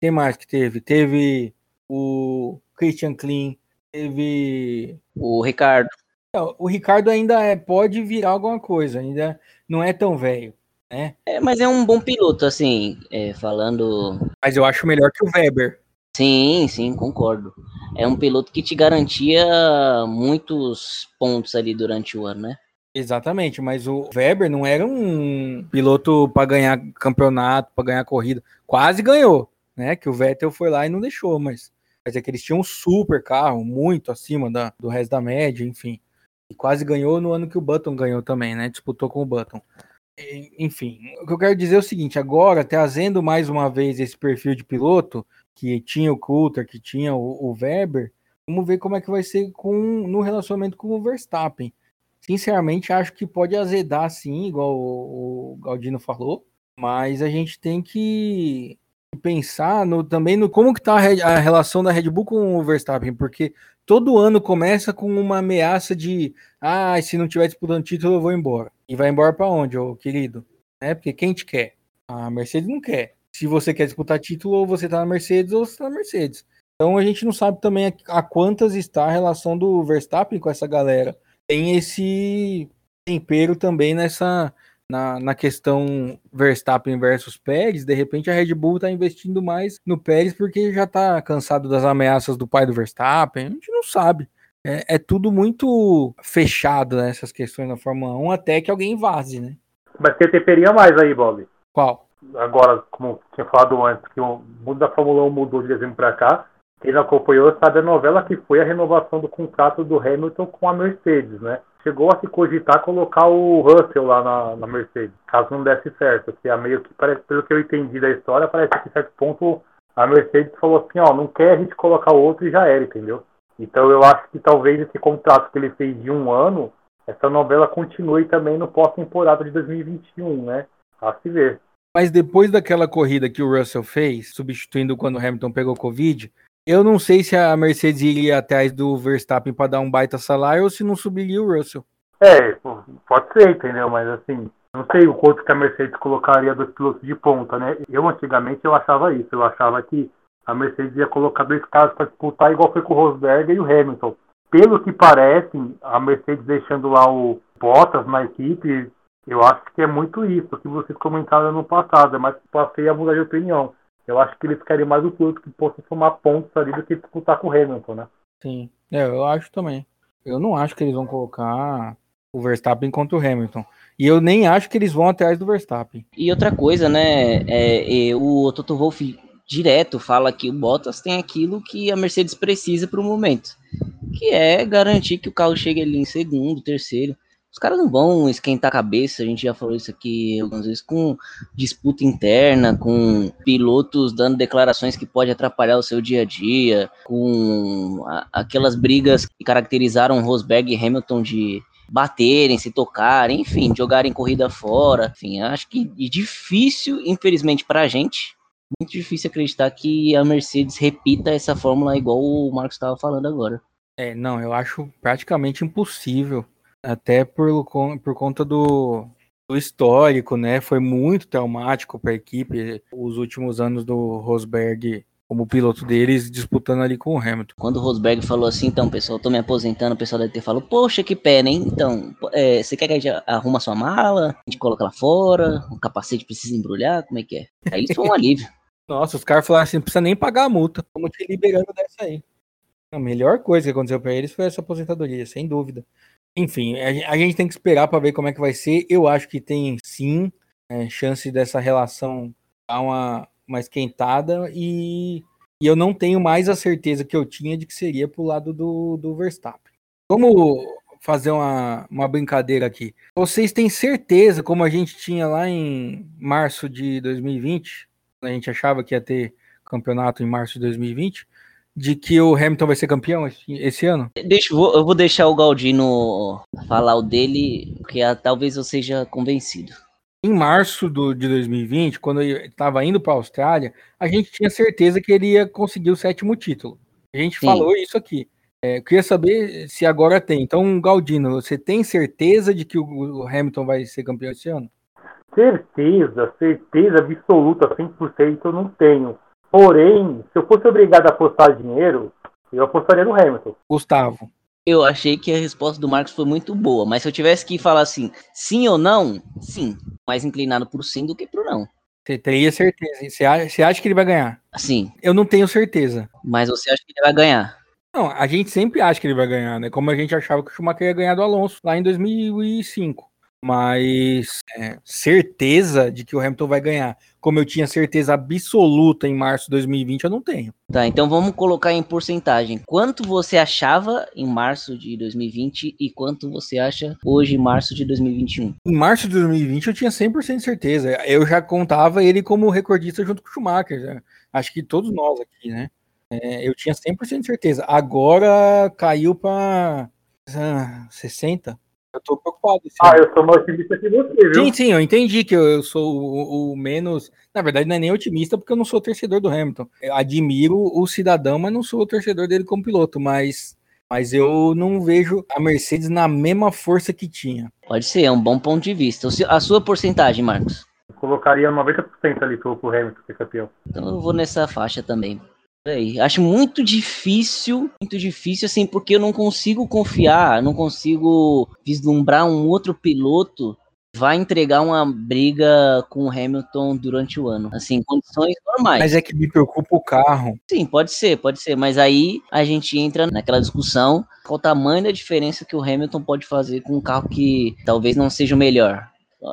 Quem mais que teve? Teve o Christian Klein, teve o Ricardo. O Ricardo ainda é, pode virar alguma coisa, ainda não é tão velho. É. é, mas é um bom piloto, assim, é, falando. Mas eu acho melhor que o Weber. Sim, sim, concordo. É um piloto que te garantia muitos pontos ali durante o ano, né? Exatamente, mas o Weber não era um piloto para ganhar campeonato, para ganhar corrida. Quase ganhou, né? Que o Vettel foi lá e não deixou, mas quer dizer que eles tinham um super carro, muito acima da, do resto da média, enfim. E quase ganhou no ano que o Button ganhou também, né? Disputou com o Button enfim, o que eu quero dizer é o seguinte: agora, trazendo mais uma vez esse perfil de piloto, que tinha o Coulter, que tinha o, o Weber, vamos ver como é que vai ser com, no relacionamento com o Verstappen. Sinceramente, acho que pode azedar sim, igual o, o Galdino falou, mas a gente tem que pensar no, também no como que tá a, a, relação da Red Bull com o Verstappen, porque todo ano começa com uma ameaça de ah, se não tiver disputando título, eu vou embora. E vai embora para onde, ô querido? É porque quem te quer? A Mercedes não quer. Se você quer disputar título, ou você tá na Mercedes ou você tá na Mercedes. Então a gente não sabe também a, quantas está a relação do Verstappen com essa galera. Tem esse tempero também nessa na, na questão Verstappen versus Pérez, de repente a Red Bull está investindo mais no Pérez porque já está cansado das ameaças do pai do Verstappen. A gente não sabe. É, é tudo muito fechado nessas né, questões na Fórmula 1 até que alguém vaze, né? Mas tem temperinha mais aí, Bob. Qual? Agora, como tinha falado antes, que o mundo da Fórmula 1 mudou de dezembro para cá. Quem não acompanhou sabe a novela que foi a renovação do contrato do Hamilton com a Mercedes, né? chegou a se cogitar colocar o Russell lá na, na Mercedes, caso não desse certo. Que é meio que, parece, pelo que eu entendi da história, parece que a certo ponto a Mercedes falou assim, ó, não quer a gente colocar o outro e já era, entendeu? Então eu acho que talvez esse contrato que ele fez de um ano, essa novela continue também no pós-temporada de 2021, né? A se ver. Mas depois daquela corrida que o Russell fez, substituindo quando o Hamilton pegou Covid, eu não sei se a Mercedes iria atrás do Verstappen para dar um baita salário ou se não subiria o Russell. É, pode ser, entendeu? Mas assim, não sei o quanto que a Mercedes colocaria dos pilotos de ponta, né? Eu antigamente eu achava isso, eu achava que a Mercedes ia colocar dois caras para disputar igual foi com o Rosberg e o Hamilton. Pelo que parece, a Mercedes deixando lá o Bottas na equipe, eu acho que é muito isso que vocês comentaram no passado, mas passei a mudar de opinião eu acho que ele ficaria mais o piloto que possa tomar pontos ali do que disputar com o Hamilton, né? Sim, é, eu acho também. Eu não acho que eles vão colocar o Verstappen contra o Hamilton. E eu nem acho que eles vão atrás do Verstappen. E outra coisa, né? É, é, o Toto Wolff direto fala que o Bottas tem aquilo que a Mercedes precisa para o momento, que é garantir que o carro chegue ali em segundo, terceiro. Os caras não vão esquentar a cabeça, a gente já falou isso aqui algumas vezes, com disputa interna, com pilotos dando declarações que pode atrapalhar o seu dia a dia, com a, aquelas brigas que caracterizaram Rosberg e Hamilton de baterem, se tocarem, enfim, jogarem corrida fora. Enfim, acho que é difícil, infelizmente, para a gente, muito difícil acreditar que a Mercedes repita essa fórmula igual o Marcos estava falando agora. É, não, eu acho praticamente impossível. Até por, por conta do, do histórico, né? Foi muito traumático para a equipe os últimos anos do Rosberg como piloto deles disputando ali com o Hamilton. Quando o Rosberg falou assim, então, pessoal, tô me aposentando, o pessoal deve ter falado, poxa, que pena, hein? Então, é, você quer que a gente arruma sua mala? A gente coloca lá fora? O capacete precisa embrulhar? Como é que é? Aí isso foi um *laughs* alívio. Nossa, os caras falaram assim, não precisa nem pagar a multa. Vamos te liberando dessa aí. A melhor coisa que aconteceu para eles foi essa aposentadoria, sem dúvida. Enfim, a gente tem que esperar para ver como é que vai ser. Eu acho que tem sim é, chance dessa relação dar uma, uma esquentada e, e eu não tenho mais a certeza que eu tinha de que seria pro lado do, do Verstappen. Vamos fazer uma, uma brincadeira aqui. Vocês têm certeza, como a gente tinha lá em março de 2020, a gente achava que ia ter campeonato em março de 2020, de que o Hamilton vai ser campeão esse, esse ano? Deixa, eu vou deixar o Galdino falar o dele, porque talvez eu seja convencido em março do, de 2020, quando ele estava indo para a Austrália, a gente tinha certeza que ele ia conseguir o sétimo título. A gente Sim. falou isso aqui. É, eu queria saber se agora tem. Então, Galdino, você tem certeza de que o Hamilton vai ser campeão esse ano? Certeza, certeza absoluta, 100% eu não tenho. Porém, se eu fosse obrigado a apostar dinheiro, eu apostaria no Hamilton. Gustavo. Eu achei que a resposta do Marcos foi muito boa, mas se eu tivesse que falar assim, sim ou não, sim. Mais inclinado pro sim do que pro não. Você teria certeza. Você acha, você acha que ele vai ganhar? Sim. Eu não tenho certeza. Mas você acha que ele vai ganhar? Não, a gente sempre acha que ele vai ganhar, né? Como a gente achava que o Schumacher ia ganhar do Alonso lá em 2005 mas é, certeza de que o Hamilton vai ganhar, como eu tinha certeza absoluta em março de 2020, eu não tenho. Tá, então vamos colocar em porcentagem. Quanto você achava em março de 2020 e quanto você acha hoje em março de 2021? Em março de 2020 eu tinha 100% de certeza. Eu já contava ele como recordista junto com o Schumacher. Né? Acho que todos nós aqui, né? É, eu tinha 100% de certeza. Agora caiu para ah, 60%. Eu tô preocupado. Assim. Ah, eu sou mais otimista que você, viu? Sim, sim, eu entendi que eu, sou o, o, menos. Na verdade, não é nem otimista, porque eu não sou torcedor do Hamilton. Eu admiro o cidadão, mas não sou o torcedor dele como piloto. Mas, mas eu não vejo a Mercedes na mesma força que tinha. Pode ser, é um bom ponto de vista. A sua porcentagem, Marcos? Eu colocaria 90% ali pro, pro Hamilton ser campeão. Então eu vou nessa faixa também. Acho muito difícil, muito difícil, assim, porque eu não consigo confiar, não consigo vislumbrar um outro piloto vai entregar uma briga com o Hamilton durante o ano, assim, condições normais. Mas é que me preocupa o carro. Sim, pode ser, pode ser, mas aí a gente entra naquela discussão qual o tamanho da diferença que o Hamilton pode fazer com um carro que talvez não seja o melhor.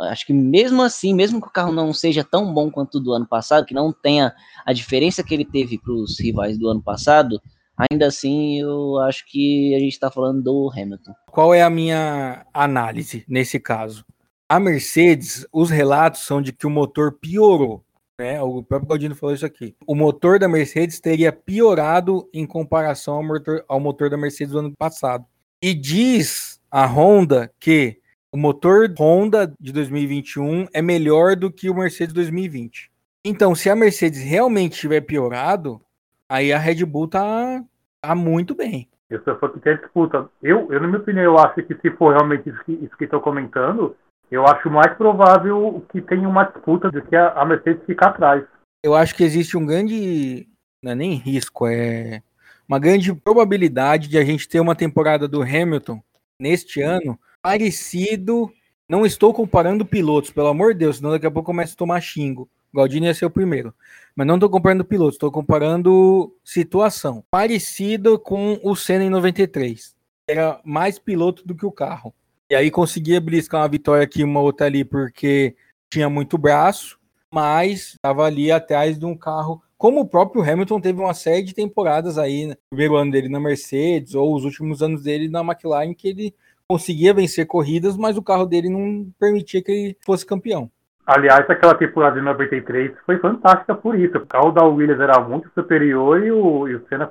Acho que mesmo assim, mesmo que o carro não seja tão bom quanto o do ano passado, que não tenha a diferença que ele teve para os rivais do ano passado, ainda assim eu acho que a gente está falando do Hamilton. Qual é a minha análise nesse caso? A Mercedes, os relatos são de que o motor piorou. Né? O próprio Galdino falou isso aqui. O motor da Mercedes teria piorado em comparação ao motor, ao motor da Mercedes do ano passado. E diz a Honda que o motor Honda de 2021 é melhor do que o Mercedes 2020. Então, se a Mercedes realmente tiver piorado, aí a Red Bull tá, tá muito bem. Eu só for que tem disputa. Eu, eu, na minha opinião, eu acho que se for realmente isso que, isso que estou comentando, eu acho mais provável que tenha uma disputa do que a, a Mercedes ficar atrás. Eu acho que existe um grande. Não é nem risco, é uma grande probabilidade de a gente ter uma temporada do Hamilton neste ano parecido. Não estou comparando pilotos, pelo amor de Deus, senão daqui a pouco começa a tomar xingo. Galdini ia ser o primeiro. Mas não estou comparando pilotos, estou comparando situação. Parecido com o Senna em 93. Era mais piloto do que o carro. E aí conseguia briscar uma vitória aqui, uma outra ali, porque tinha muito braço, mas estava ali atrás de um carro como o próprio Hamilton teve uma série de temporadas aí, no primeiro ano dele na Mercedes, ou os últimos anos dele na McLaren, que ele conseguia vencer corridas, mas o carro dele não permitia que ele fosse campeão. Aliás, aquela temporada de 93 foi fantástica por isso. O carro da Williams era muito superior e o, e o Senna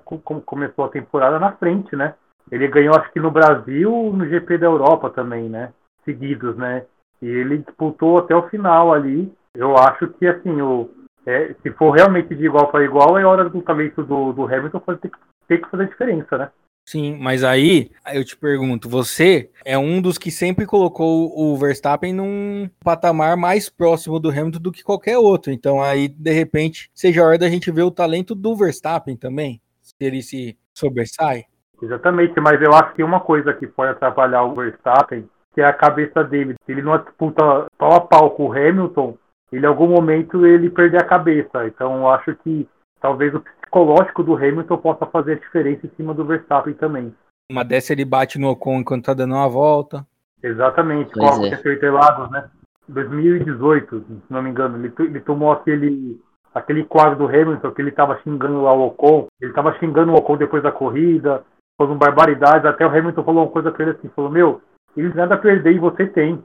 começou a temporada na frente, né? Ele ganhou, acho que no Brasil, no GP da Europa também, né? Seguidos, né? E ele disputou até o final ali. Eu acho que, assim, o, é, se for realmente de igual para igual, é hora do talento do, do Hamilton ter, ter que fazer diferença, né? Sim, mas aí eu te pergunto, você é um dos que sempre colocou o Verstappen num patamar mais próximo do Hamilton do que qualquer outro. Então aí, de repente, seja a hora da gente ver o talento do Verstappen também, se ele se sobressai. Exatamente, mas eu acho que uma coisa que pode atrapalhar o Verstappen, que é a cabeça dele. Se ele não disputa pau a pau com o Hamilton, ele em algum momento ele perder a cabeça. Então eu acho que talvez o psicológico do Hamilton possa fazer a diferença em cima do Verstappen também. Uma dessa ele bate no Ocon enquanto tá dando uma volta. Exatamente, pois como é. aconteceu em Interlagos, né? 2018, se não me engano, ele, ele tomou aquele aquele quadro do Hamilton que ele estava xingando lá o Ocon, ele estava xingando o Ocon depois da corrida, falando barbaridades, até o Hamilton falou uma coisa pra ele assim, falou, meu, ele nada a perder e você tem.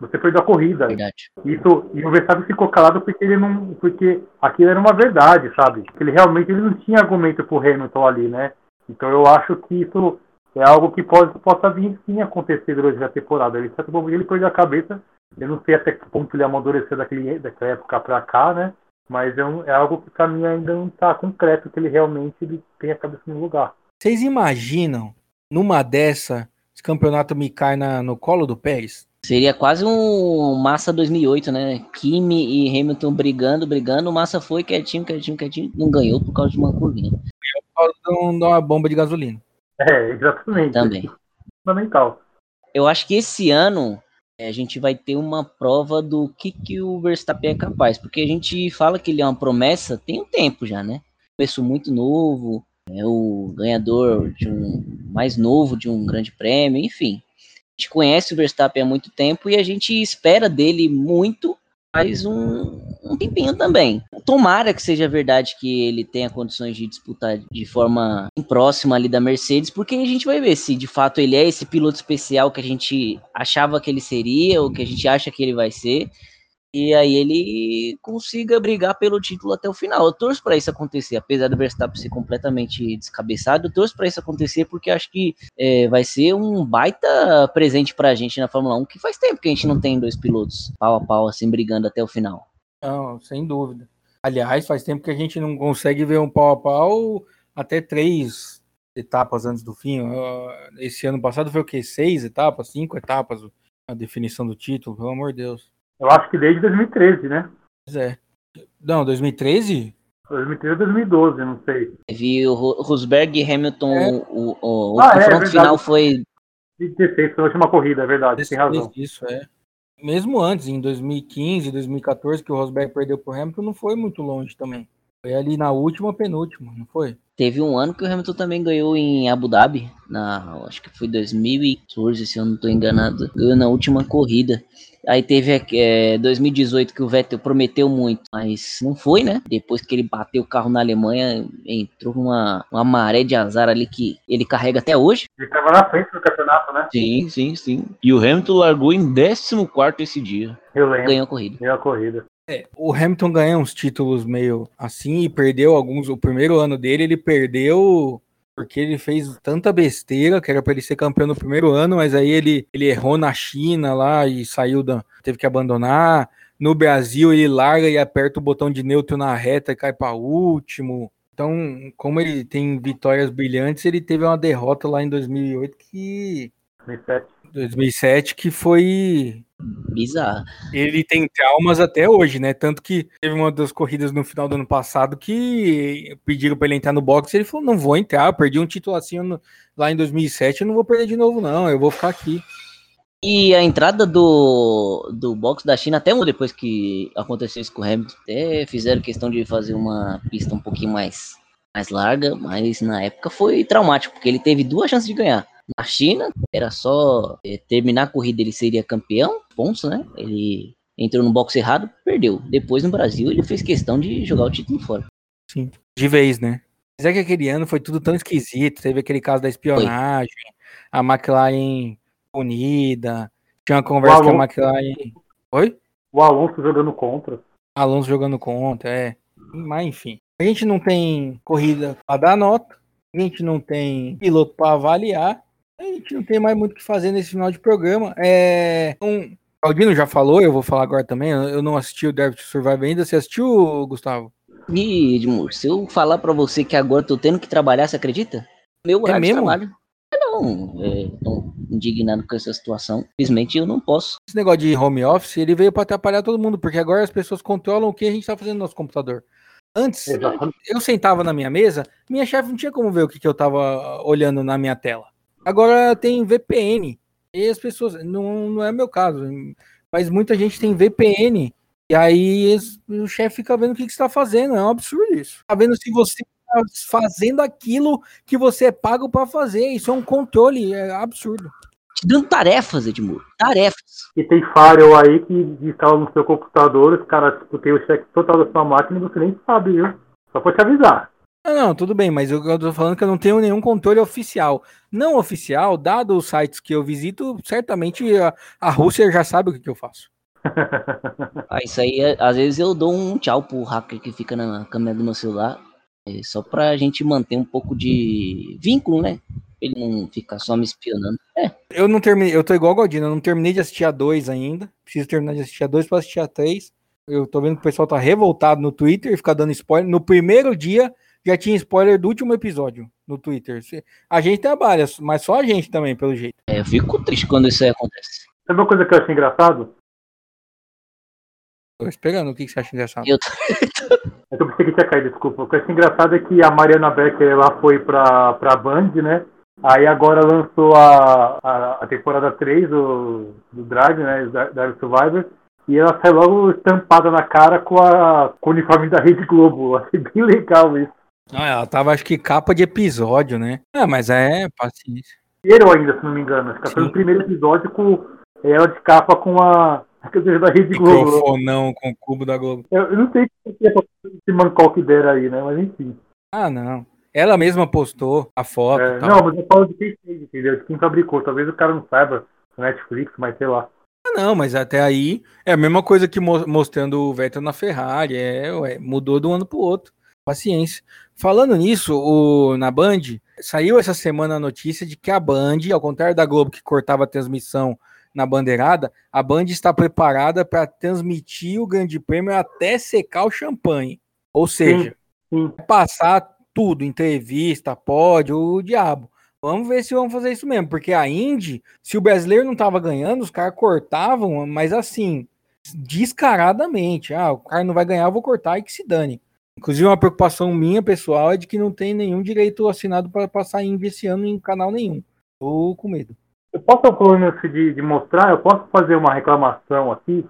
Você perdeu a corrida. Verdade. Isso, e o Verstappen ficou calado porque ele não. Porque aquilo era uma verdade, sabe? Ele realmente ele não tinha argumento pro Hamilton ali, né? Então eu acho que isso é algo que pode, possa vir sim acontecer durante a temporada. Ele certo momento ele perdeu a cabeça. Eu não sei até que ponto ele amadureceu daquele, daquela época pra cá, né? Mas é, um, é algo que pra mim ainda não tá concreto que ele realmente ele tem a cabeça no lugar. Vocês imaginam, numa dessa, esse campeonato me cai na, no colo do Pérez? Seria quase um Massa 2008, né? Kimi e Hamilton brigando, brigando. O Massa foi quietinho, quietinho, quietinho. Não ganhou por causa de uma curvinha. Ganhou por causa de uma bomba de gasolina. É, exatamente. Também. Fundamental. Eu acho que esse ano é, a gente vai ter uma prova do que, que o Verstappen é capaz. Porque a gente fala que ele é uma promessa tem um tempo já, né? Começo muito novo, é o ganhador de um mais novo de um grande prêmio, enfim gente conhece o Verstappen há muito tempo e a gente espera dele muito faz um, um tempinho também. Tomara que seja verdade que ele tenha condições de disputar de forma próxima ali da Mercedes, porque a gente vai ver se de fato ele é esse piloto especial que a gente achava que ele seria, ou que a gente acha que ele vai ser e aí ele consiga brigar pelo título até o final. Eu torço para isso acontecer, apesar do Verstappen ser completamente descabeçado, eu torço para isso acontecer porque acho que é, vai ser um baita presente para a gente na Fórmula 1, que faz tempo que a gente não tem dois pilotos pau a pau assim brigando até o final. Não, sem dúvida. Aliás, faz tempo que a gente não consegue ver um pau a pau até três etapas antes do fim. Esse ano passado foi o quê? Seis etapas, cinco etapas a definição do título, pelo amor de Deus. Eu acho que desde 2013, né? Pois é. Não, 2013? 2013 ou 2012, não sei. Vi o Rosberg e Hamilton, é. o, o, o ah, é, confronto é, final foi. 2016 foi a última corrida, é verdade, tem razão. Isso, é. Mesmo antes, em 2015, 2014, que o Rosberg perdeu pro Hamilton, não foi muito longe também. Foi ali na última penúltima, não foi? Teve um ano que o Hamilton também ganhou em Abu Dhabi, na, acho que foi 2014, se eu não estou enganado. Ganhou na última corrida. Aí teve é, 2018 que o Vettel prometeu muito, mas não foi, né? Depois que ele bateu o carro na Alemanha, entrou uma, uma maré de azar ali que ele carrega até hoje. Ele estava na frente do campeonato, né? Sim, sim, sim. E o Hamilton largou em 14 esse dia. Eu lembro. Ganhou a corrida. Ganhou a corrida. É, o Hamilton ganhou uns títulos meio assim e perdeu alguns. O primeiro ano dele, ele perdeu porque ele fez tanta besteira que era para ele ser campeão no primeiro ano, mas aí ele, ele errou na China lá e saiu da. teve que abandonar. No Brasil, ele larga e aperta o botão de neutro na reta e cai para último. Então, como ele tem vitórias brilhantes, ele teve uma derrota lá em 2008 que. 2007. 2007 que foi bizarro. Ele tem traumas até hoje, né? Tanto que teve uma das corridas no final do ano passado que pediram para ele entrar no box e ele falou: "Não vou entrar, eu perdi um título assim lá em 2007, eu não vou perder de novo não, eu vou ficar aqui". E a entrada do, do box da China, até depois que aconteceu isso com o Hamilton, até fizeram questão de fazer uma pista um pouquinho mais, mais larga, mas na época foi traumático, porque ele teve duas chances de ganhar na China, era só é, terminar a corrida, ele seria campeão, pontos, né? Ele entrou no box errado, perdeu. Depois no Brasil, ele fez questão de jogar o título fora. Sim. De vez, né? Mas é que aquele ano foi tudo tão esquisito. Teve aquele caso da espionagem, a McLaren unida. Tinha uma conversa com a McLaren. Oi? O Alonso jogando contra. Alonso jogando contra, é. Mas enfim. A gente não tem corrida para dar nota. A gente não tem piloto para avaliar. A gente não tem mais muito o que fazer nesse final de programa. É. Um, Aldino já falou, eu vou falar agora também. Eu não assisti o Derby to Survive ainda. Você assistiu, Gustavo? E, Edmur, se eu falar para você que agora tô tendo que trabalhar, você acredita? Meu horário é mesmo? de trabalho. Não, é, tô indignado com essa situação. Simplesmente eu não posso. Esse negócio de home office, ele veio para atrapalhar todo mundo, porque agora as pessoas controlam o que a gente tá fazendo no nosso computador. Antes, eu sentava na minha mesa, minha chefe não tinha como ver o que, que eu tava olhando na minha tela. Agora tem VPN. E as pessoas, não, não é meu caso, mas muita gente tem VPN. E aí o chefe fica vendo o que, que você está fazendo. É um absurdo isso. Tá vendo se você tá fazendo aquilo que você é pago para fazer. Isso é um controle, é absurdo. Te dando tarefas, Edmur. Tarefas. E tem firewall aí que instala no seu computador, os caras tipo, tem o cheque total da sua máquina e você nem sabe, viu? Só pra te avisar. Não, não, tudo bem, mas eu, eu tô falando que eu não tenho nenhum controle oficial. Não oficial, dado os sites que eu visito, certamente a, a Rússia já sabe o que, que eu faço. *laughs* ah, isso aí, é, às vezes eu dou um tchau pro hacker que fica na câmera do meu celular, é, só pra gente manter um pouco de vínculo, né? Ele não ficar só me espionando. É. Eu não terminei, eu tô igual o Godinho, eu não terminei de assistir a 2 ainda. Preciso terminar de assistir a 2 pra assistir a 3. Eu tô vendo que o pessoal tá revoltado no Twitter e fica dando spoiler. No primeiro dia, já tinha spoiler do último episódio no Twitter. A gente trabalha, mas só a gente também, pelo jeito. É, eu fico triste quando isso aí acontece. Sabe uma coisa que eu achei engraçado? Tô esperando, o que você acha engraçado? Eu, tô... *laughs* eu pensei que tinha caído, desculpa. O que eu achei engraçado é que a Mariana Becker ela foi pra, pra Band, né? Aí agora lançou a, a, a temporada 3 do, do Drive, né? Drive Survivor. E ela sai logo estampada na cara com, a, com o uniforme da Rede Globo. Eu achei bem legal isso. Ah, ela tava, acho que capa de episódio, né? Ah, mas é paciência. Primeiro ainda, se não me engano. Acho que foi o primeiro episódio com ela de capa com a. *laughs* Da Rede Globo. Microfonão com o cubo da Globo. Eu, eu não sei se mancol que deram aí, né? Mas enfim. Ah, não. Ela mesma postou a foto. É, não, mas eu falo de quem fez, entendeu? De quem fabricou. Talvez o cara não saiba Netflix, mas sei lá. Ah, não, mas até aí é a mesma coisa que mostrando o Vettel na Ferrari. É, ué, mudou de um ano pro outro. Paciência. Falando nisso, o, na Band, saiu essa semana a notícia de que a Band, ao contrário da Globo que cortava a transmissão na bandeirada, a Band está preparada para transmitir o Grande Prêmio até secar o champanhe. Ou seja, sim, sim. passar tudo, entrevista, pódio, o diabo. Vamos ver se vão fazer isso mesmo, porque a Indy, se o brasileiro não estava ganhando, os caras cortavam, mas assim, descaradamente. Ah, o cara não vai ganhar, eu vou cortar e que se dane. Inclusive, uma preocupação minha, pessoal, é de que não tem nenhum direito assinado para passar Indie esse ano em canal nenhum. Tô com medo. Eu posso, falando de, de mostrar, eu posso fazer uma reclamação aqui.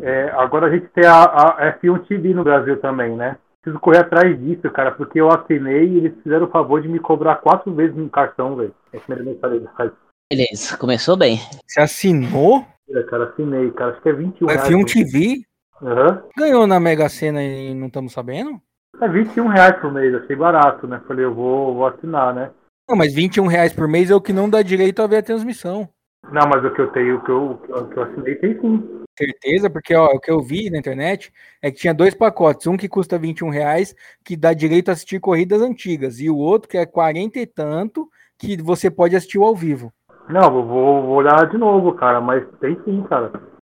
É, agora a gente tem a, a F1 TV no Brasil também, né? Preciso correr atrás disso, cara, porque eu assinei e eles fizeram o favor de me cobrar quatro vezes no cartão, velho. É a primeira mensalidade. Beleza, começou bem. Você assinou? É, cara, assinei, cara. Acho que é 21 F1 reais. F1 TV? Uhum. Ganhou na Mega Sena e não estamos sabendo? É 21 reais por mês, achei barato, né? Falei, eu vou, vou assinar, né? Não, mas 21 reais por mês é o que não dá direito a ver a transmissão. Não, mas o que eu tenho, o que eu, o que eu assinei tem sim. Certeza, porque ó, o que eu vi na internet é que tinha dois pacotes, um que custa 21 reais, que dá direito a assistir corridas antigas, e o outro que é 40 e tanto, que você pode assistir ao vivo. Não, vou, vou olhar de novo, cara, mas tem sim, cara.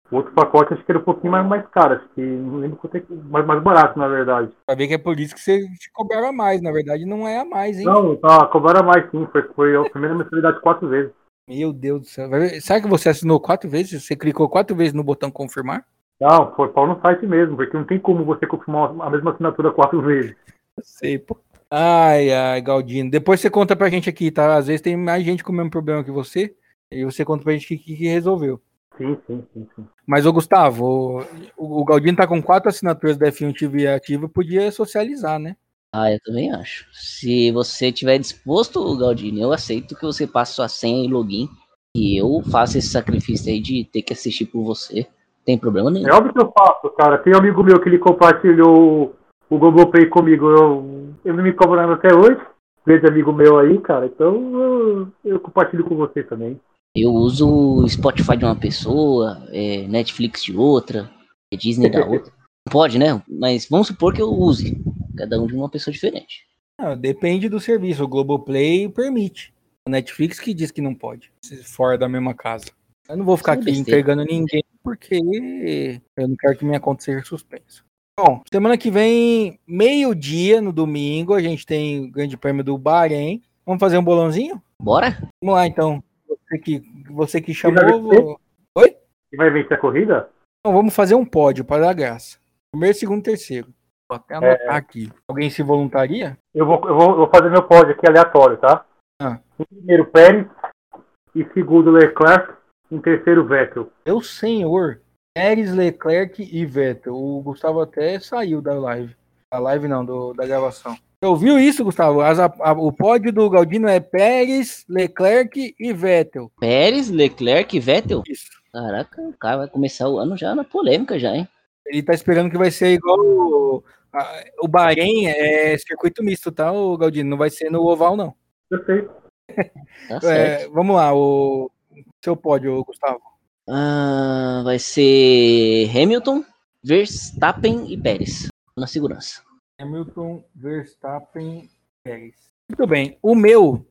O outro pacote acho que era um pouquinho mais, mais caro, acho que não lembro quanto é mais, mais barato, na verdade. Pra ver que é por isso que você te cobrava mais, na verdade não é a mais, hein? Não, tá, cobrava mais sim, foi, foi a primeira mensalidade quatro vezes. Meu Deus do céu. Será que você assinou quatro vezes? Você clicou quatro vezes no botão confirmar? Não, foi pau no site mesmo, porque não tem como você confirmar a mesma assinatura quatro vezes. Eu sei, pô. Ai, ai, Galdino. Depois você conta pra gente aqui, tá? Às vezes tem mais gente com o mesmo problema que você, e você conta pra gente o que, que resolveu. Sim, sim, sim, sim. Mas, ô Gustavo, o, o Galdino tá com quatro assinaturas da F1 TV ativa, podia socializar, né? Ah, eu também acho. Se você tiver disposto, Galdino, eu aceito que você passe sua senha e login e eu faço esse sacrifício aí de ter que assistir por você. Tem problema nenhum. É óbvio que eu faço, cara. Tem um amigo meu que ele compartilhou o Globoplay comigo, eu, eu não me cobrando até hoje. Grande amigo meu aí, cara. Então eu, eu compartilho com você também. Eu uso o Spotify de uma pessoa, é, Netflix de outra, é Disney da outra. Pode, né? Mas vamos supor que eu use. Cada um de uma pessoa diferente. Não, depende do serviço. O Globoplay permite. A Netflix que diz que não pode. Se for da mesma casa. Eu não vou ficar Isso é aqui besteira. entregando ninguém porque eu não quero que minha conta seja suspensa. Bom, semana que vem, meio-dia no domingo, a gente tem o Grande Prêmio do Bahrein. Vamos fazer um bolãozinho? Bora? Vamos lá então. Você que, você que chamou. vou- E vai vencer a corrida? Então, vamos fazer um pódio para dar graça. Primeiro, segundo, terceiro. Vou até anotar aqui. Alguém se voluntaria? Eu vou, eu vou, eu vou fazer meu pódio aqui aleatório, tá? Ah. Em primeiro, Pérez. Em segundo, Leclerc. Em terceiro, Vettel. Meu senhor. Pérez, Leclerc e Vettel. O Gustavo até saiu da live. Da live não, do- da gravação. Você ouviu isso, Gustavo? As- a- a- o pódio do Galdino é Pérez, Leclerc e Vettel. Pérez, Leclerc e Vettel? Isso. Caraca, o cara vai começar o ano já na polêmica já, hein? Ele tá esperando que vai ser igual o, a- o Bahrein, é circuito misto, tá, o Galdino? Não vai ser no oval, não. Sei. Tá. É, vamos lá, o seu pódio, Gustavo. Ah, vai ser Hamilton, Verstappen e Pérez na segurança. Hamilton, Verstappen, Pérez. Muito bem. O meu,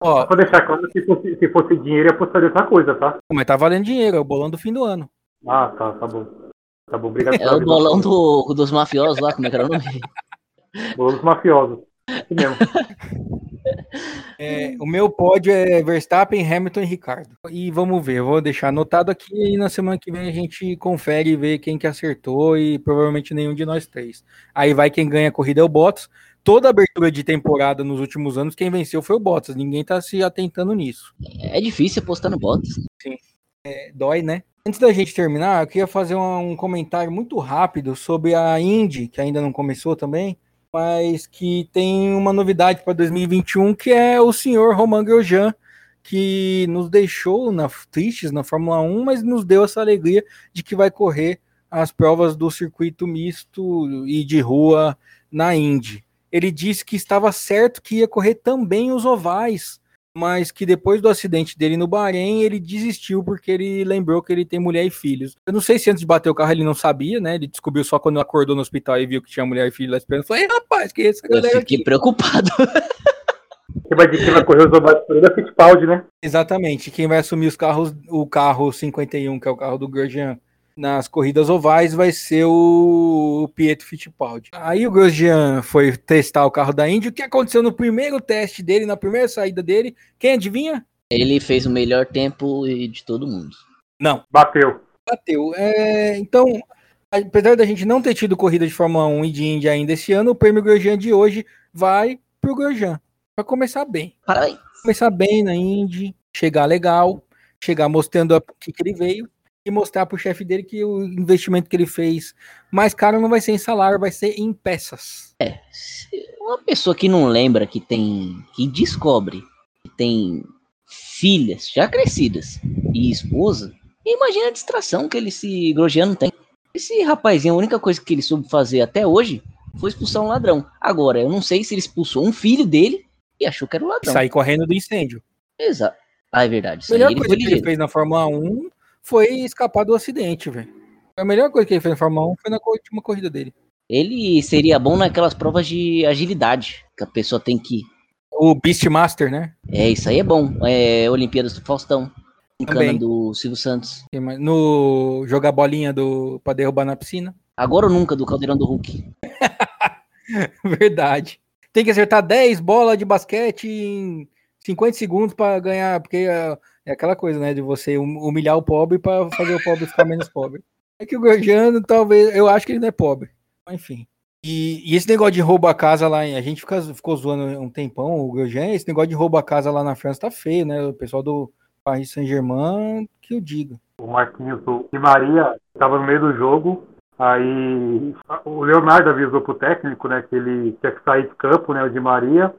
ó, Vou deixar claro que se fosse, se fosse dinheiro, eu apostaria outra coisa, tá? mas tá valendo dinheiro, é o bolão do fim do ano. Ah, tá, tá bom. Tá bom, obrigado. É o bolão do, dos mafiosos lá, como é que era o nome? *laughs* Bolão dos mafiosos. *laughs* É, o meu pódio é Verstappen, Hamilton e Ricardo. E vamos ver, eu vou deixar anotado aqui e na semana que vem a gente confere e vê quem que acertou e provavelmente nenhum de nós três. Aí vai quem ganha a corrida é o Bottas. Toda abertura de temporada nos últimos anos, quem venceu foi o Bottas. Ninguém tá se atentando nisso. É difícil apostar no Bottas. É, dói, né? Antes da gente terminar, eu queria fazer um, um comentário muito rápido sobre a Indy, que ainda não começou também, mas que tem uma novidade para 2021, que é o senhor Romain Grosjean, que nos deixou na, tristes na Fórmula 1, mas nos deu essa alegria de que vai correr as provas do circuito misto e de rua na Indy. Ele disse que estava certo que ia correr também os ovais, mas que depois do acidente dele no Bahrein, ele desistiu porque ele lembrou que ele tem mulher e filhos. Eu não sei se antes de bater o carro ele não sabia, né? Ele descobriu só quando acordou no hospital e viu que tinha mulher e filho lá esperando. Falei, rapaz, que é essa Eu galera fiquei aqui? preocupado. *laughs* Quem vai, quem vai correr os ele é Fittipaldi, né? Exatamente. Quem vai assumir os carros, o carro 51, que é o carro do Grosjean, nas corridas ovais, vai ser o Pietro Fittipaldi. Aí o Grosjean foi testar o carro da Indy. O que aconteceu no primeiro teste dele, na primeira saída dele? Quem adivinha? Ele fez o melhor tempo de todo mundo. Não. Bateu. Bateu. É, então, apesar da gente não ter tido corrida de Fórmula 1 e de Indy ainda esse ano, o prêmio Grosjean de hoje vai pro Grosjean. Vai começar bem. Parabéns. Começar bem na Indy, chegar legal, chegar mostrando o que, que ele veio e mostrar pro chefe dele que o investimento que ele fez mais caro não vai ser em salário, vai ser em peças. Se Uma pessoa que não lembra que tem. que descobre que tem filhas já crescidas e esposa, imagina a distração que ele se Grosjean não tem. Esse rapazinho, a única coisa que ele soube fazer até hoje foi expulsar um ladrão. Agora, eu não sei se ele expulsou um filho dele e achou que era o ladrão. Sair correndo do incêndio. Exato. Ah, é verdade. A melhor coisa que ele fez na Fórmula 1 foi escapar do acidente, velho. A melhor coisa que ele fez na Fórmula 1 foi na última corrida dele. Ele seria bom naquelas provas de agilidade, que a pessoa tem que. O Beastmaster, né? É, isso aí é bom. É Olimpíadas do Faustão. Também. do Silvio Santos. No jogar bolinha do pra derrubar na piscina. Agora ou nunca do Caldeirão do Hulk. *laughs* Verdade. Tem que acertar 10 bolas de basquete em 50 segundos pra ganhar, porque é, aquela coisa, né, de você hum- humilhar o pobre pra fazer o pobre ficar menos pobre. É que o Gorgiano, talvez, eu acho que ele não é pobre. Enfim. E, e esse negócio de roubo a casa lá, a gente fica, ficou zoando um tempão o Gorgian, esse negócio de roubo a casa lá na França tá feio, né? O pessoal do Paris Saint-Germain, que eu diga. O Marquinhos Di Maria estava no meio do jogo. Aí o Leonardo avisou pro técnico, né, que ele tinha que sair de campo, né, o Di Maria.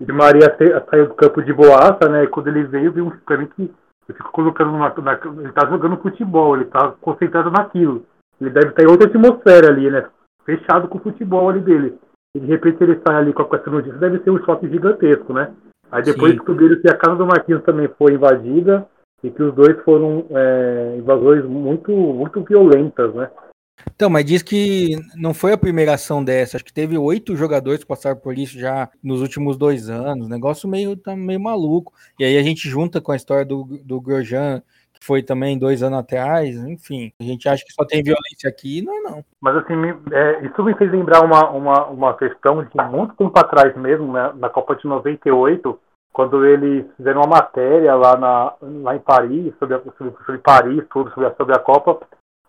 Di Maria saiu do campo de boaça, né, e quando ele veio, viu um pra mim que eu fico colocando numa, na, ele tá jogando futebol, ele tá concentrado naquilo. Ele deve estar em outra atmosfera ali, né, fechado com o futebol ali dele. E de repente ele sai ali com essa notícia, deve ser um choque gigantesco, né? Aí depois descobriram que a casa do Marquinhos também foi invadida e que os dois foram é, invasões muito, muito violentas, né? Então, mas diz que não foi a primeira ação dessa. Acho que teve oito jogadores que passaram por isso já nos últimos dois anos. Negócio meio, tá meio maluco. E aí a gente junta com a história do, do Grojan, que foi também dois anos atrás. Enfim, a gente acha que só tem violência aqui, não é não. Mas assim, é, isso me fez lembrar uma, uma, uma questão de muito tempo atrás mesmo, né, na Copa de 98, quando eles fizeram uma matéria lá, na, lá em Paris, sobre, sobre, sobre Paris, tudo sobre a, sobre a Copa,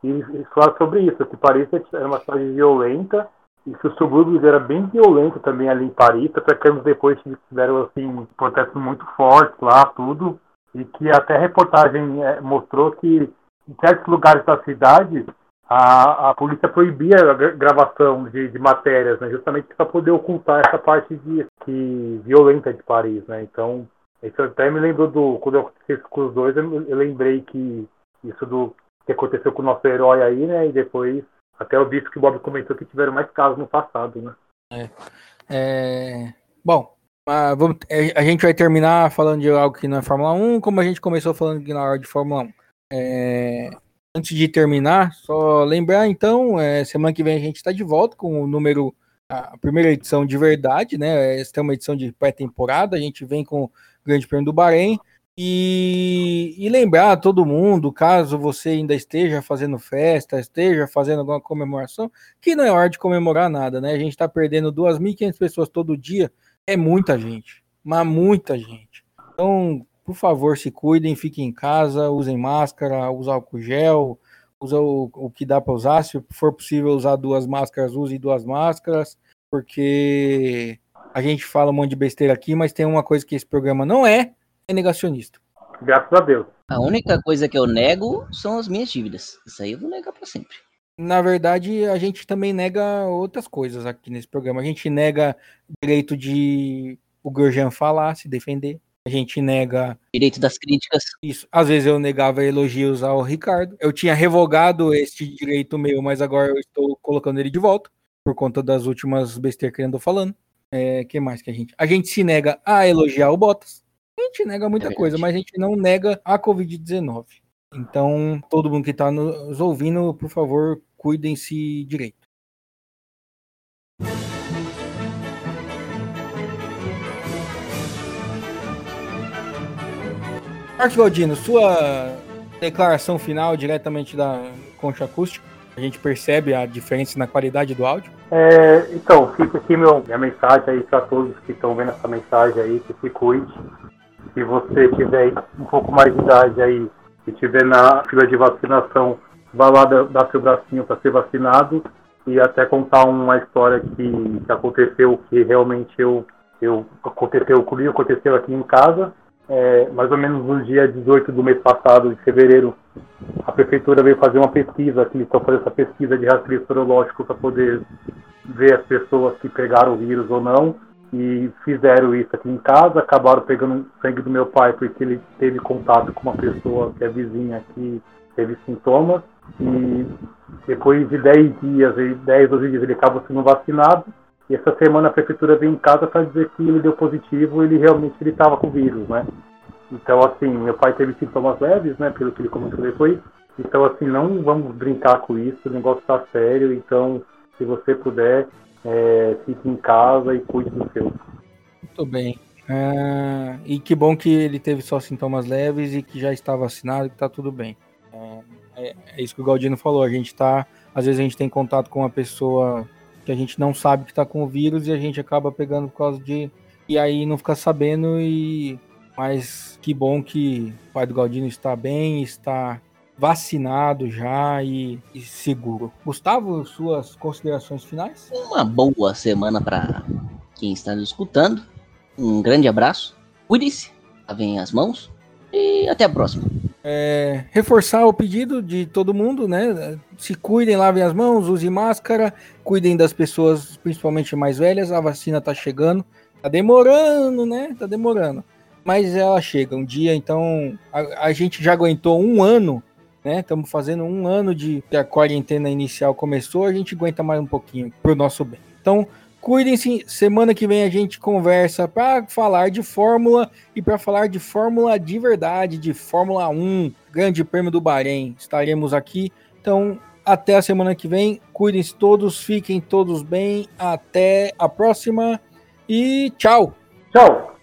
e falaram sobre isso, que Paris era uma cidade violenta e que os subúrbios era bem violento também ali em Paris, até que anos depois tiveram assim, protestos muito fortes lá, tudo, e que até a reportagem é, mostrou que em certos lugares da cidade a, a polícia proibia a gravação de, de matérias, né, justamente para poder ocultar essa parte de, que, violenta de Paris, né, então isso até me lembrou do, quando eu aconteceu com os dois, eu, eu lembrei que isso do que aconteceu com o nosso herói aí, né? E depois, até eu disse que o Bob comentou que tiveram mais casos no passado, né? É. é... Bom, uh, vamos, é, a gente vai terminar falando de algo que não é Fórmula 1, como a gente começou falando que na hora de Fórmula 1. É... Antes de terminar, só lembrar então, é, semana que vem a gente está de volta com o número, a primeira edição de verdade, né? Esta é uma edição de pré-temporada, a gente vem com o Grande Prêmio do Bahrein. E, e, lembrar a todo mundo, caso você ainda esteja fazendo festa, esteja fazendo alguma comemoração, que não é hora de comemorar nada, né? A gente está perdendo 2.500 pessoas todo dia, é muita gente, mas muita gente. Então, por favor, se cuidem, fiquem em casa, usem máscara, usem álcool gel, usa o, o que dá para usar. Se for possível usar duas máscaras, use duas máscaras, porque a gente fala um monte de besteira aqui, mas tem uma coisa que esse programa não é, é negacionista. Graças a Deus. A única coisa que eu nego são as minhas dívidas. Isso aí eu vou negar para sempre. Na verdade, a gente também nega outras coisas aqui nesse programa. A gente nega direito de o Gorjan falar, se defender. A gente nega. Direito das críticas. Isso. Às vezes eu negava elogios ao Ricardo. Eu tinha revogado este direito meu, mas agora eu estou colocando ele de volta. Por conta das últimas besteiras que ele andou falando. É, que mais que a gente. A gente se nega a elogiar o Bottas. A gente nega muita é coisa, mas a gente não nega a Covid-19. Então, todo mundo que está nos ouvindo, por favor, cuidem-se direito. Marcos Galdino, sua declaração final diretamente da concha acústica. A gente percebe a diferença na qualidade do áudio. É, então, fica aqui meu, minha mensagem aí para todos que estão vendo essa mensagem aí, que se cuide se você tiver um pouco mais de idade aí e tiver na fila de vacinação, vá lá dar seu bracinho para ser vacinado e até contar uma história que, que aconteceu, que realmente eu, eu aconteceu comigo, aconteceu aqui em casa. É, mais ou menos no dia 18 do mês passado, de fevereiro, a prefeitura veio fazer uma pesquisa, que estão fazendo essa pesquisa de rastreio sorológico para poder ver as pessoas que pegaram o vírus ou não e fizeram isso aqui em casa, acabaram pegando sangue do meu pai porque ele teve contato com uma pessoa que é vizinha que teve sintomas. E depois de 10 dias, 10, 12 dias ele acabou sendo vacinado. E essa semana a prefeitura veio em casa para dizer que ele deu positivo ele realmente ele estava com vírus, né? Então assim, meu pai teve sintomas leves, né, pelo que ele comentou depois, então assim, não vamos brincar com isso, o negócio está sério, então se você puder, é, fique em casa e cuide do seu. Muito bem. É, e que bom que ele teve só sintomas leves e que já está vacinado e que está tudo bem. É, é, é, isso que o Galdino falou. A gente tá. Às vezes a gente tem contato com uma pessoa que a gente não sabe que está com o vírus e a gente acaba pegando por causa de. E aí não fica sabendo e. Mas que bom que o pai do Galdino está bem, está vacinado já e, e, seguro. Gustavo, suas considerações finais? Uma boa semana para quem está nos escutando. Um grande abraço. Cuide-se, lavem as mãos e até a próxima. É, reforçar o pedido de todo mundo, né? Se cuidem, lavem as mãos, usem máscara, cuidem das pessoas, principalmente mais velhas. A vacina tá chegando, tá demorando, né? Tá demorando. Mas ela chega um dia, então a, a gente já aguentou um ano né? Estamos fazendo um ano de que a quarentena inicial começou, a gente aguenta mais um pouquinho pro nosso bem. Então, cuidem-se. Semana que vem a gente conversa para falar de Fórmula e para falar de Fórmula de verdade, de Fórmula 1, Grande Prêmio do Bahrein. Estaremos aqui. Então, até a semana que vem. Cuidem-se todos, fiquem todos bem. Até a próxima e tchau. Tchau.